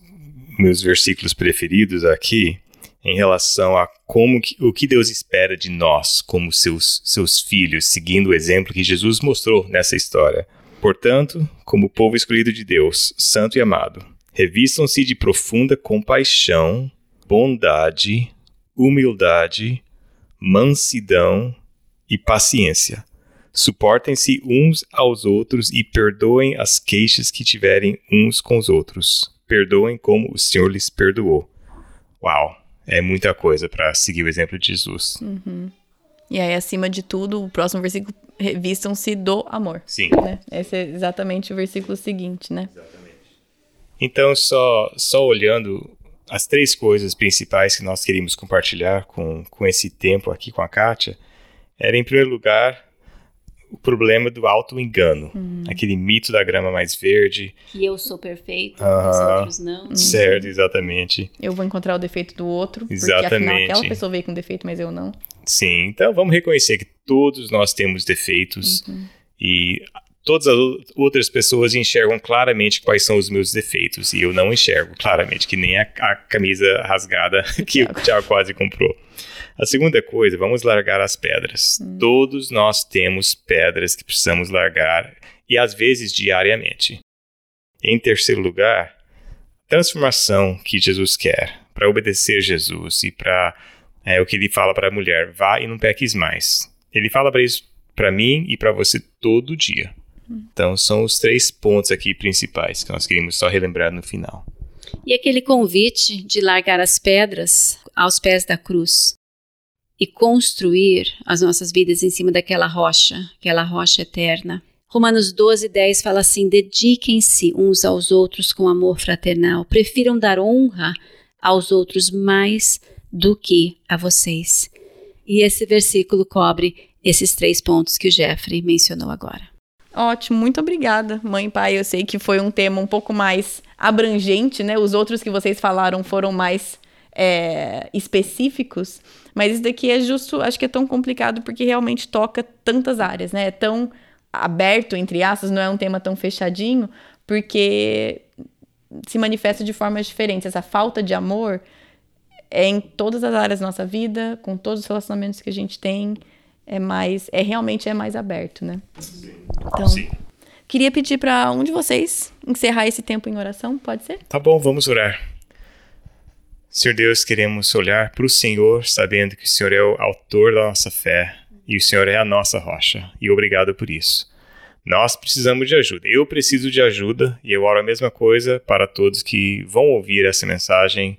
meus versículos preferidos aqui em relação a como que, o que Deus espera de nós como seus, seus filhos, seguindo o exemplo que Jesus mostrou nessa história. Portanto, como povo escolhido de Deus, santo e amado, revistam-se de profunda compaixão, bondade, humildade, mansidão e paciência. Suportem-se uns aos outros e perdoem as queixas que tiverem uns com os outros perdoem como o Senhor lhes perdoou. Uau, é muita coisa para seguir o exemplo de Jesus. Uhum. E aí, acima de tudo, o próximo versículo, revistam-se do amor. Sim. Né? Esse é exatamente o versículo seguinte, né? Exatamente. Então, só, só olhando as três coisas principais que nós queríamos compartilhar com, com esse tempo aqui com a Kátia, era, em primeiro lugar, o problema do auto-engano. Uhum. Aquele mito da grama mais verde. Que eu sou perfeito, os outros não. Uhum. Certo, exatamente. Eu vou encontrar o defeito do outro, exatamente. porque afinal aquela pessoa veio com defeito, mas eu não. Sim, então vamos reconhecer que todos nós temos defeitos uhum. e todas as outras pessoas enxergam claramente quais são os meus defeitos e eu não enxergo claramente, que nem a, a camisa rasgada que o Thiago quase comprou. A segunda coisa, vamos largar as pedras. Hum. Todos nós temos pedras que precisamos largar e às vezes diariamente. Em terceiro lugar, transformação que Jesus quer para obedecer Jesus e para é, o que ele fala para a mulher, vá e não peques mais. Ele fala para isso para mim e para você todo dia. Então, são os três pontos aqui principais que nós queríamos só relembrar no final. E aquele convite de largar as pedras aos pés da cruz e construir as nossas vidas em cima daquela rocha, aquela rocha eterna. Romanos 12, 10 fala assim: dediquem-se uns aos outros com amor fraternal, prefiram dar honra aos outros mais do que a vocês. E esse versículo cobre esses três pontos que o Jeffrey mencionou agora. Ótimo, muito obrigada, mãe e pai. Eu sei que foi um tema um pouco mais abrangente, né? Os outros que vocês falaram foram mais é, específicos, mas isso daqui é justo, acho que é tão complicado porque realmente toca tantas áreas, né? É tão aberto, entre aspas, não é um tema tão fechadinho, porque se manifesta de formas diferentes. Essa falta de amor é em todas as áreas da nossa vida, com todos os relacionamentos que a gente tem, é mais, é realmente é mais aberto, né? Então, Sim. queria pedir para um de vocês encerrar esse tempo em oração, pode ser? Tá bom, vamos orar. Senhor Deus, queremos olhar para o Senhor, sabendo que o Senhor é o autor da nossa fé e o Senhor é a nossa rocha. E obrigado por isso. Nós precisamos de ajuda. Eu preciso de ajuda e eu oro a mesma coisa para todos que vão ouvir essa mensagem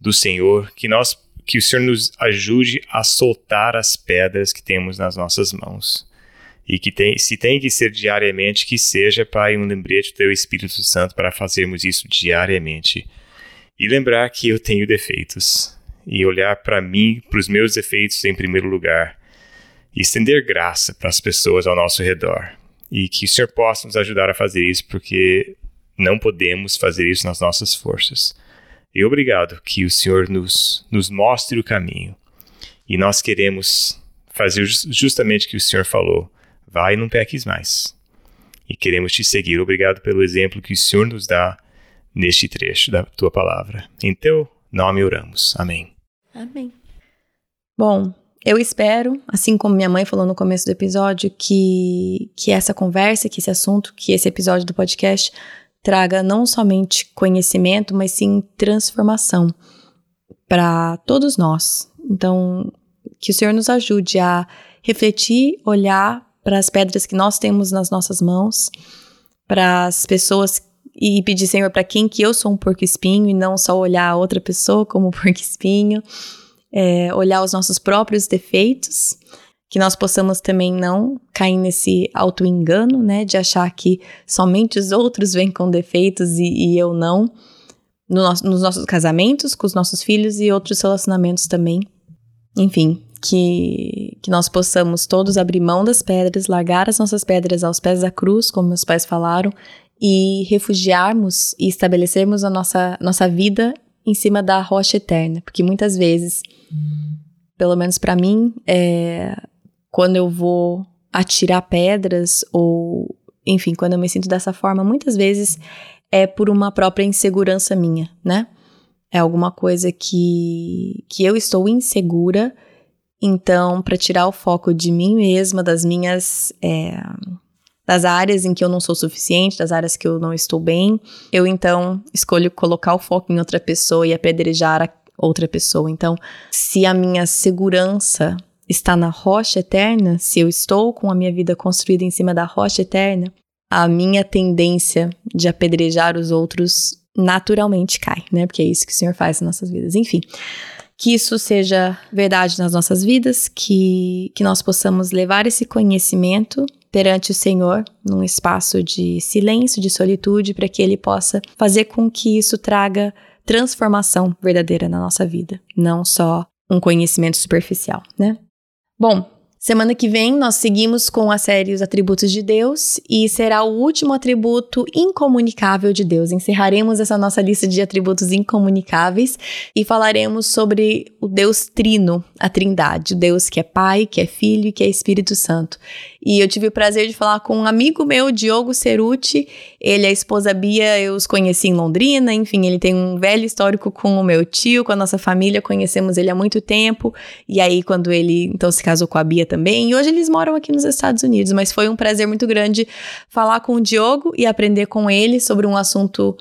do Senhor, que nós que o Senhor nos ajude a soltar as pedras que temos nas nossas mãos. E que tem, se tem que ser diariamente, que seja, Pai, um lembrete do Teu Espírito Santo para fazermos isso diariamente. E lembrar que eu tenho defeitos. E olhar para mim, para os meus defeitos em primeiro lugar. E estender graça para as pessoas ao nosso redor. E que o Senhor possa nos ajudar a fazer isso, porque não podemos fazer isso nas nossas forças. E obrigado que o Senhor nos, nos mostre o caminho. E nós queremos fazer justamente o que o Senhor falou. Vai e não peques mais. E queremos te seguir. Obrigado pelo exemplo que o Senhor nos dá neste trecho da tua palavra. Em teu nome oramos. Amém. Amém. Bom, eu espero, assim como minha mãe falou no começo do episódio, que, que essa conversa, que esse assunto, que esse episódio do podcast traga não somente conhecimento, mas sim transformação para todos nós. Então, que o Senhor nos ajude a refletir, olhar para as pedras que nós temos nas nossas mãos, para as pessoas e pedir, Senhor, para quem que eu sou um porco espinho e não só olhar a outra pessoa como um porco espinho, é, olhar os nossos próprios defeitos que nós possamos também não cair nesse auto-engano, né, de achar que somente os outros vêm com defeitos e, e eu não, no nosso, nos nossos casamentos, com os nossos filhos e outros relacionamentos também. Enfim, que, que nós possamos todos abrir mão das pedras, largar as nossas pedras aos pés da cruz, como meus pais falaram, e refugiarmos e estabelecermos a nossa, nossa vida em cima da rocha eterna, porque muitas vezes, pelo menos para mim, é, quando eu vou atirar pedras ou, enfim, quando eu me sinto dessa forma, muitas vezes é por uma própria insegurança minha, né? É alguma coisa que, que eu estou insegura, então, para tirar o foco de mim mesma, das minhas. É, das áreas em que eu não sou suficiente, das áreas que eu não estou bem, eu então escolho colocar o foco em outra pessoa e apedrejar a outra pessoa. Então, se a minha segurança está na rocha eterna, se eu estou com a minha vida construída em cima da rocha eterna, a minha tendência de apedrejar os outros naturalmente cai, né? Porque é isso que o Senhor faz nas nossas vidas. Enfim, que isso seja verdade nas nossas vidas, que, que nós possamos levar esse conhecimento perante o Senhor, num espaço de silêncio, de solitude, para que Ele possa fazer com que isso traga transformação verdadeira na nossa vida, não só um conhecimento superficial, né? Bom, semana que vem nós seguimos com a série Os Atributos de Deus e será o último atributo incomunicável de Deus. Encerraremos essa nossa lista de atributos incomunicáveis e falaremos sobre o Deus Trino, a Trindade, o Deus que é Pai, que é Filho e que é Espírito Santo. E eu tive o prazer de falar com um amigo meu, Diogo Ceruti. Ele, a esposa Bia, eu os conheci em Londrina. Enfim, ele tem um velho histórico com o meu tio, com a nossa família. Conhecemos ele há muito tempo. E aí, quando ele então se casou com a Bia também. E hoje eles moram aqui nos Estados Unidos. Mas foi um prazer muito grande falar com o Diogo e aprender com ele sobre um assunto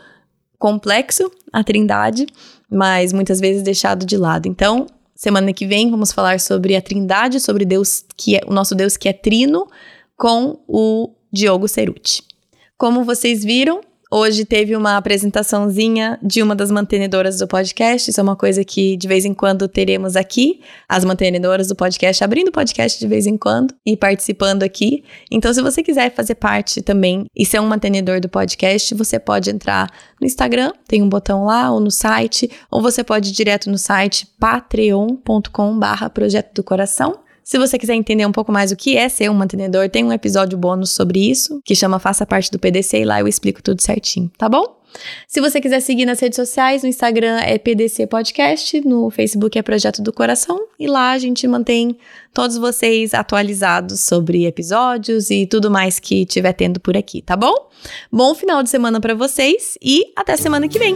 complexo, a Trindade, mas muitas vezes deixado de lado. Então, Semana que vem vamos falar sobre a Trindade, sobre Deus que é o nosso Deus que é trino, com o Diogo Ceruti. Como vocês viram, Hoje teve uma apresentaçãozinha de uma das mantenedoras do podcast. Isso é uma coisa que de vez em quando teremos aqui. As mantenedoras do podcast abrindo o podcast de vez em quando e participando aqui. Então, se você quiser fazer parte também e ser um mantenedor do podcast, você pode entrar no Instagram, tem um botão lá, ou no site, ou você pode ir direto no site patreon.com/barra projeto do coração. Se você quiser entender um pouco mais o que é ser um mantenedor, tem um episódio bônus sobre isso, que chama Faça Parte do PDC, e lá eu explico tudo certinho, tá bom? Se você quiser seguir nas redes sociais, no Instagram é PDC Podcast, no Facebook é Projeto do Coração, e lá a gente mantém todos vocês atualizados sobre episódios e tudo mais que tiver tendo por aqui, tá bom? Bom final de semana para vocês e até semana que vem!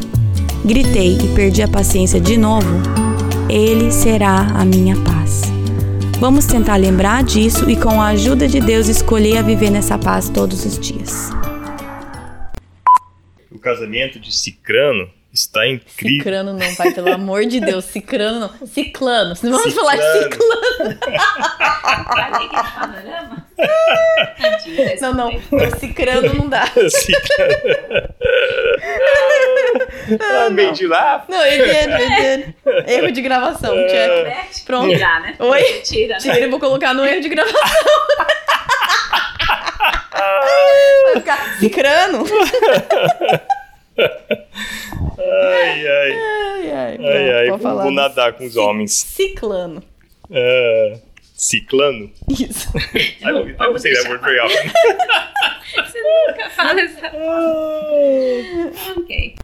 gritei e perdi a paciência de novo, Ele será a minha paz. Vamos tentar lembrar disso e, com a ajuda de Deus, escolher a viver nessa paz todos os dias. O casamento de Cicrano está incrível. Cicrano não, pai, pelo amor de Deus. Cicrano não. Ciclano. Não vamos falar de ciclano. não, não. não. Cicrano não dá. Cicrano. ah, meio de lá. Não, eu entendo, eu entendo. Erro de gravação, check. Pronto. Tirar, né? Oi? Tira, né? Tira, vou colocar no erro de gravação. Vai ficar cicrano. Ai, ai. Ai, ai. Pronto, Ai, ai. vou Vou nadar com os homens. Ciclano. É, ciclano? Isso. I don't, I don't say that word very often. Você nunca fala essa. Ah. Ok.